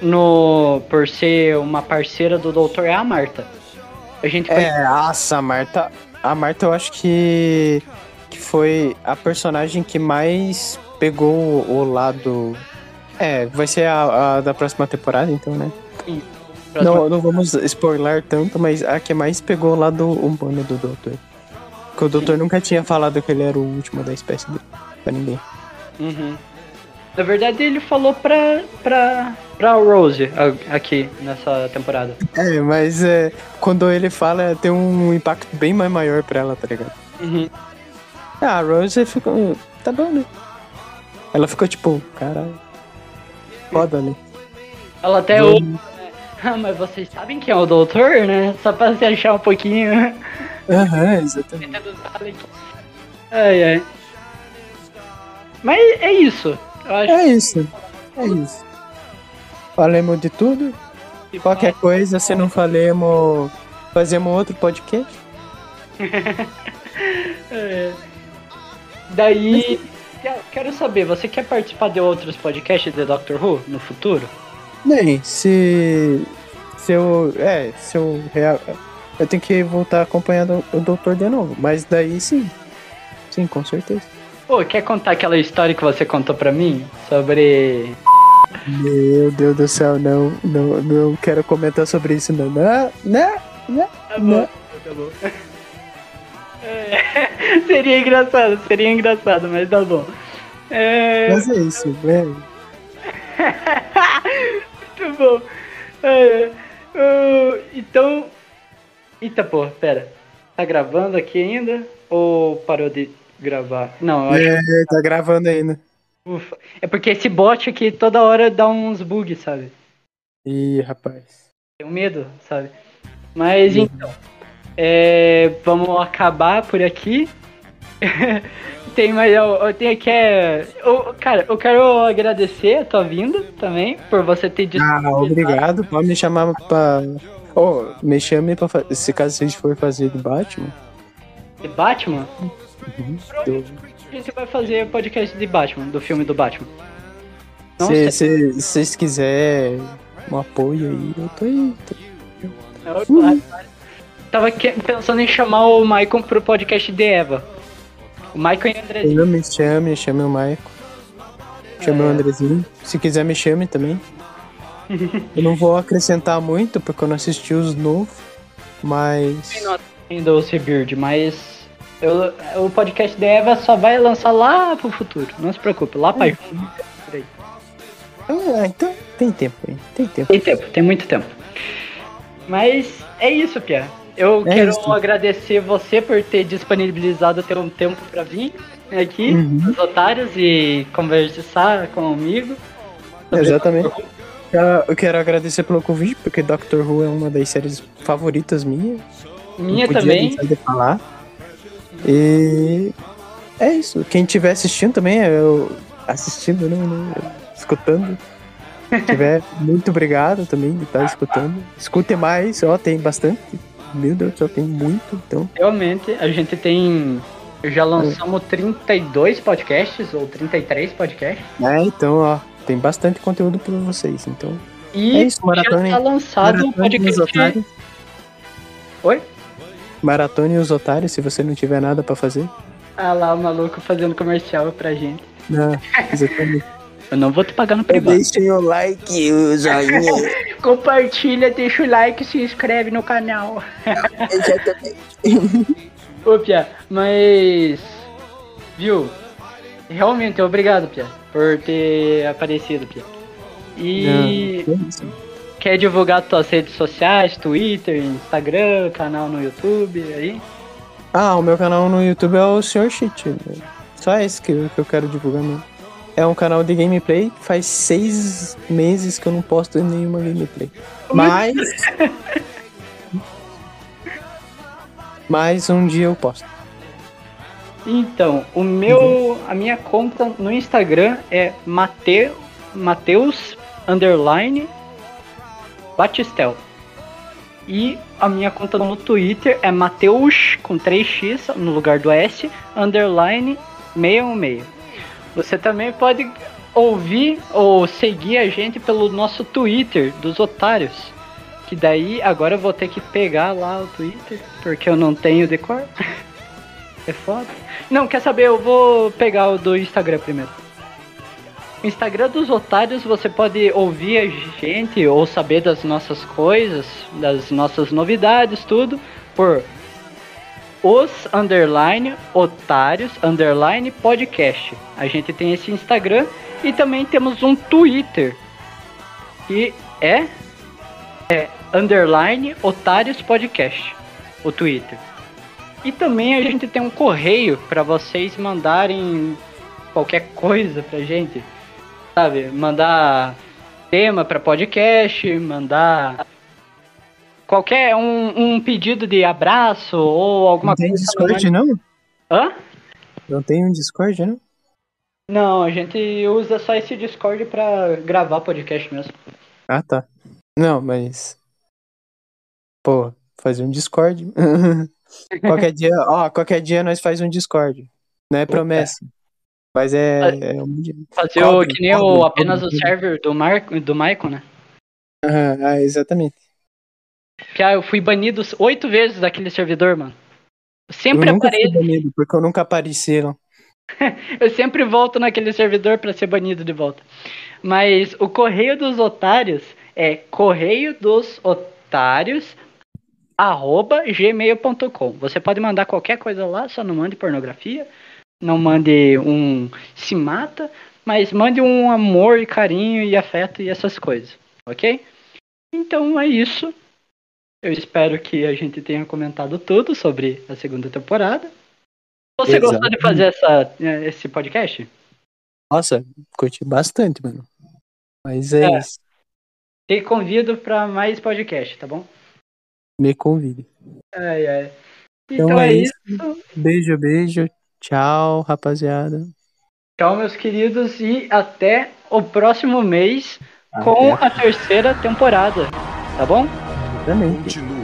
no por ser uma parceira do doutor é a Marta. A gente É, nossa, a Marta. A Marta eu acho que. que foi a personagem que mais pegou o lado. É, vai ser a, a da próxima temporada, então, né? Próxima- Não, não vamos spoiler tanto, mas a que mais pegou o lado humano do Doutor. Porque o Doutor nunca tinha falado que ele era o último da espécie dele. Pra ninguém. Uhum. Na verdade, ele falou pra, pra, pra Rose aqui nessa temporada. É, mas é, quando ele fala, tem um impacto bem mais maior pra ela, tá ligado? Uhum. Ah, a Rose ficou. Tá bom, né? Ela ficou tipo, caralho. Foda, né? Ela até ouve? Ah, mas vocês sabem quem é o doutor, né? Só pra se achar um pouquinho. Aham, exatamente. Ai, ai. Mas é isso. É isso. É isso. Falemos de tudo. que Qualquer coisa, se não falemos, fazemos outro podcast. É. Daí, que- quero saber, você quer participar de outros podcasts de Doctor Who no futuro? Bem, se. Se eu. É, se eu. Eu tenho que voltar acompanhando o doutor de novo. Mas daí sim. Sim, com certeza. Pô, quer contar aquela história que você contou pra mim? Sobre. Meu Deus do céu, não, não, não quero comentar sobre isso, não. Não, não, não. Tá não. tá bom. É, seria engraçado, seria engraçado, mas tá bom. É, Mas é isso, velho. muito bom. É, uh, então. Eita, pô, pera. Tá gravando aqui ainda? Ou parou de gravar? Não, eu acho É, tá gravando ainda. Ufa. É porque esse bot aqui toda hora dá uns bugs, sabe? Ih, rapaz. Tenho medo, sabe? Mas então. é, vamos acabar por aqui. Tem mais. Eu, eu tenho. É, eu- cara, eu quero agradecer a tua vinda também, por você ter Ah, disponibilizado obrigado. Pode me chamar pra. Oh, me chame pra fazer. Se caso vocês for fazer de Batman. de Batman. eu- A gente vai fazer podcast de Batman, do filme do Batman. Se sei. se- se vocês quiserem um apoio aí, eu tô aí. tô- claro. Tava que- pensando em chamar o Michael pro podcast de Eva. O Michael e o Andrezinho. Eu me chame, chame o Maico. Chame É. o Andrezinho. Se quiser, me chame também. eu não vou acrescentar muito, porque eu não assisti os novos. Mas. Ainda o Seabird, mas eu- o podcast da Eva só vai lançar lá pro futuro. Não se preocupe, lá pra aí. Ah, então tem tempo aí. Tem tempo. Tem tempo, tem muito tempo. Mas é isso, Pia. Eu É quero isso. agradecer você por ter disponibilizado ter um tempo pra vir aqui, Uhum. os otários, e conversar comigo. sobre Exatamente. Who. Eu- Eu quero agradecer pelo convite, porque Doctor Who é uma das séries favoritas minhas. Minha Não podia também. de falar. E é isso. Quem estiver assistindo também, eu assistindo, não, não, escutando. Tiver, muito obrigado também de estar escutando. Escute mais, ó, tem bastante. Meu Deus, só tem muito, então. Realmente, a gente tem. Já lançamos 32 podcasts, ou 33 podcasts. É, então, ó, tem bastante conteúdo para vocês, então. E É isso, maratona, já tá lançado o podcast. Oi? Maratona e os otários, se você não tiver nada pra fazer. Ah lá, o maluco fazendo comercial pra gente. Não, exatamente. Eu não vou te pagar no privado. Deixem o like, o joinha. Compartilha, deixa o like e se inscreve no canal. exatamente. Ô, Pia, mas. Viu? Realmente, obrigado, Pia, por ter aparecido, Pia. E Não, quer divulgar tuas redes sociais, Twitter, Instagram, canal no YouTube aí? Ah, o meu canal no YouTube é o Sr. Cheat. né? Só esse que, eu- que eu quero divulgar mesmo. É um canal de gameplay. Faz seis meses que eu não posto nenhuma gameplay. Mas. Mas um dia eu posto. Então, o meu, a minha conta no Instagram é Mate, Mateus underline Batistel. E a minha conta no Twitter é Mateus com 3x no lugar do S underline 616. Você também pode ouvir ou seguir a gente pelo nosso Twitter dos otários. Que daí agora eu vou ter que pegar lá o Twitter, porque eu não tenho decor. É foda. Não, quer saber? Eu vou pegar o do Instagram primeiro. O Instagram dos otários você pode ouvir a gente ou saber das nossas coisas, das nossas novidades, tudo, por os underline otários underline podcast. A gente tem esse Instagram E também temos um Twitter, que é, é underline Otários Podcast, o Twitter. E também a gente tem um correio para vocês mandarem qualquer coisa pra gente. Sabe? Mandar tema para podcast, mandar qualquer um, um pedido de abraço ou alguma Não tem coisa. Discord, não? Hã? Não tem um Discord, não? Não, a gente usa só esse Discord pra gravar podcast mesmo. Ah, tá. Não, mas. Pô, fazer um Discord. qualquer dia, ó, qualquer dia nós faz um Discord. Não é promessa. Mas é. é um. Fazer Cobre, o, que nem cobre, o, apenas cobre. o server do, Mar, do Maicon, né? Aham, ah, exatamente. Que ah, eu fui banido oito vezes daquele servidor, mano. Eu sempre eu apareço, banido, porque eu nunca apareci lá. eu sempre volto naquele servidor pra ser banido de volta. Mas o correio dos otários é correio dos otários arroba gmail.com. Você pode mandar qualquer coisa lá, só não mande pornografia, não mande um se mata, mas mande um amor e carinho e afeto e essas coisas, ok? Então é isso. Eu espero que a gente tenha comentado tudo sobre a segunda temporada. Você gostou de fazer essa, eh, esse podcast? Nossa, curti bastante, mano. Mas é, É. isso. Te convido para mais podcast, tá bom? Me convide. Ai, ai. Então, Então, é é isso. isso. Beijo, beijo. Tchau, rapaziada. Tchau, meus queridos, e até o próximo mês com a terceira temporada, tá bom? Também. Continue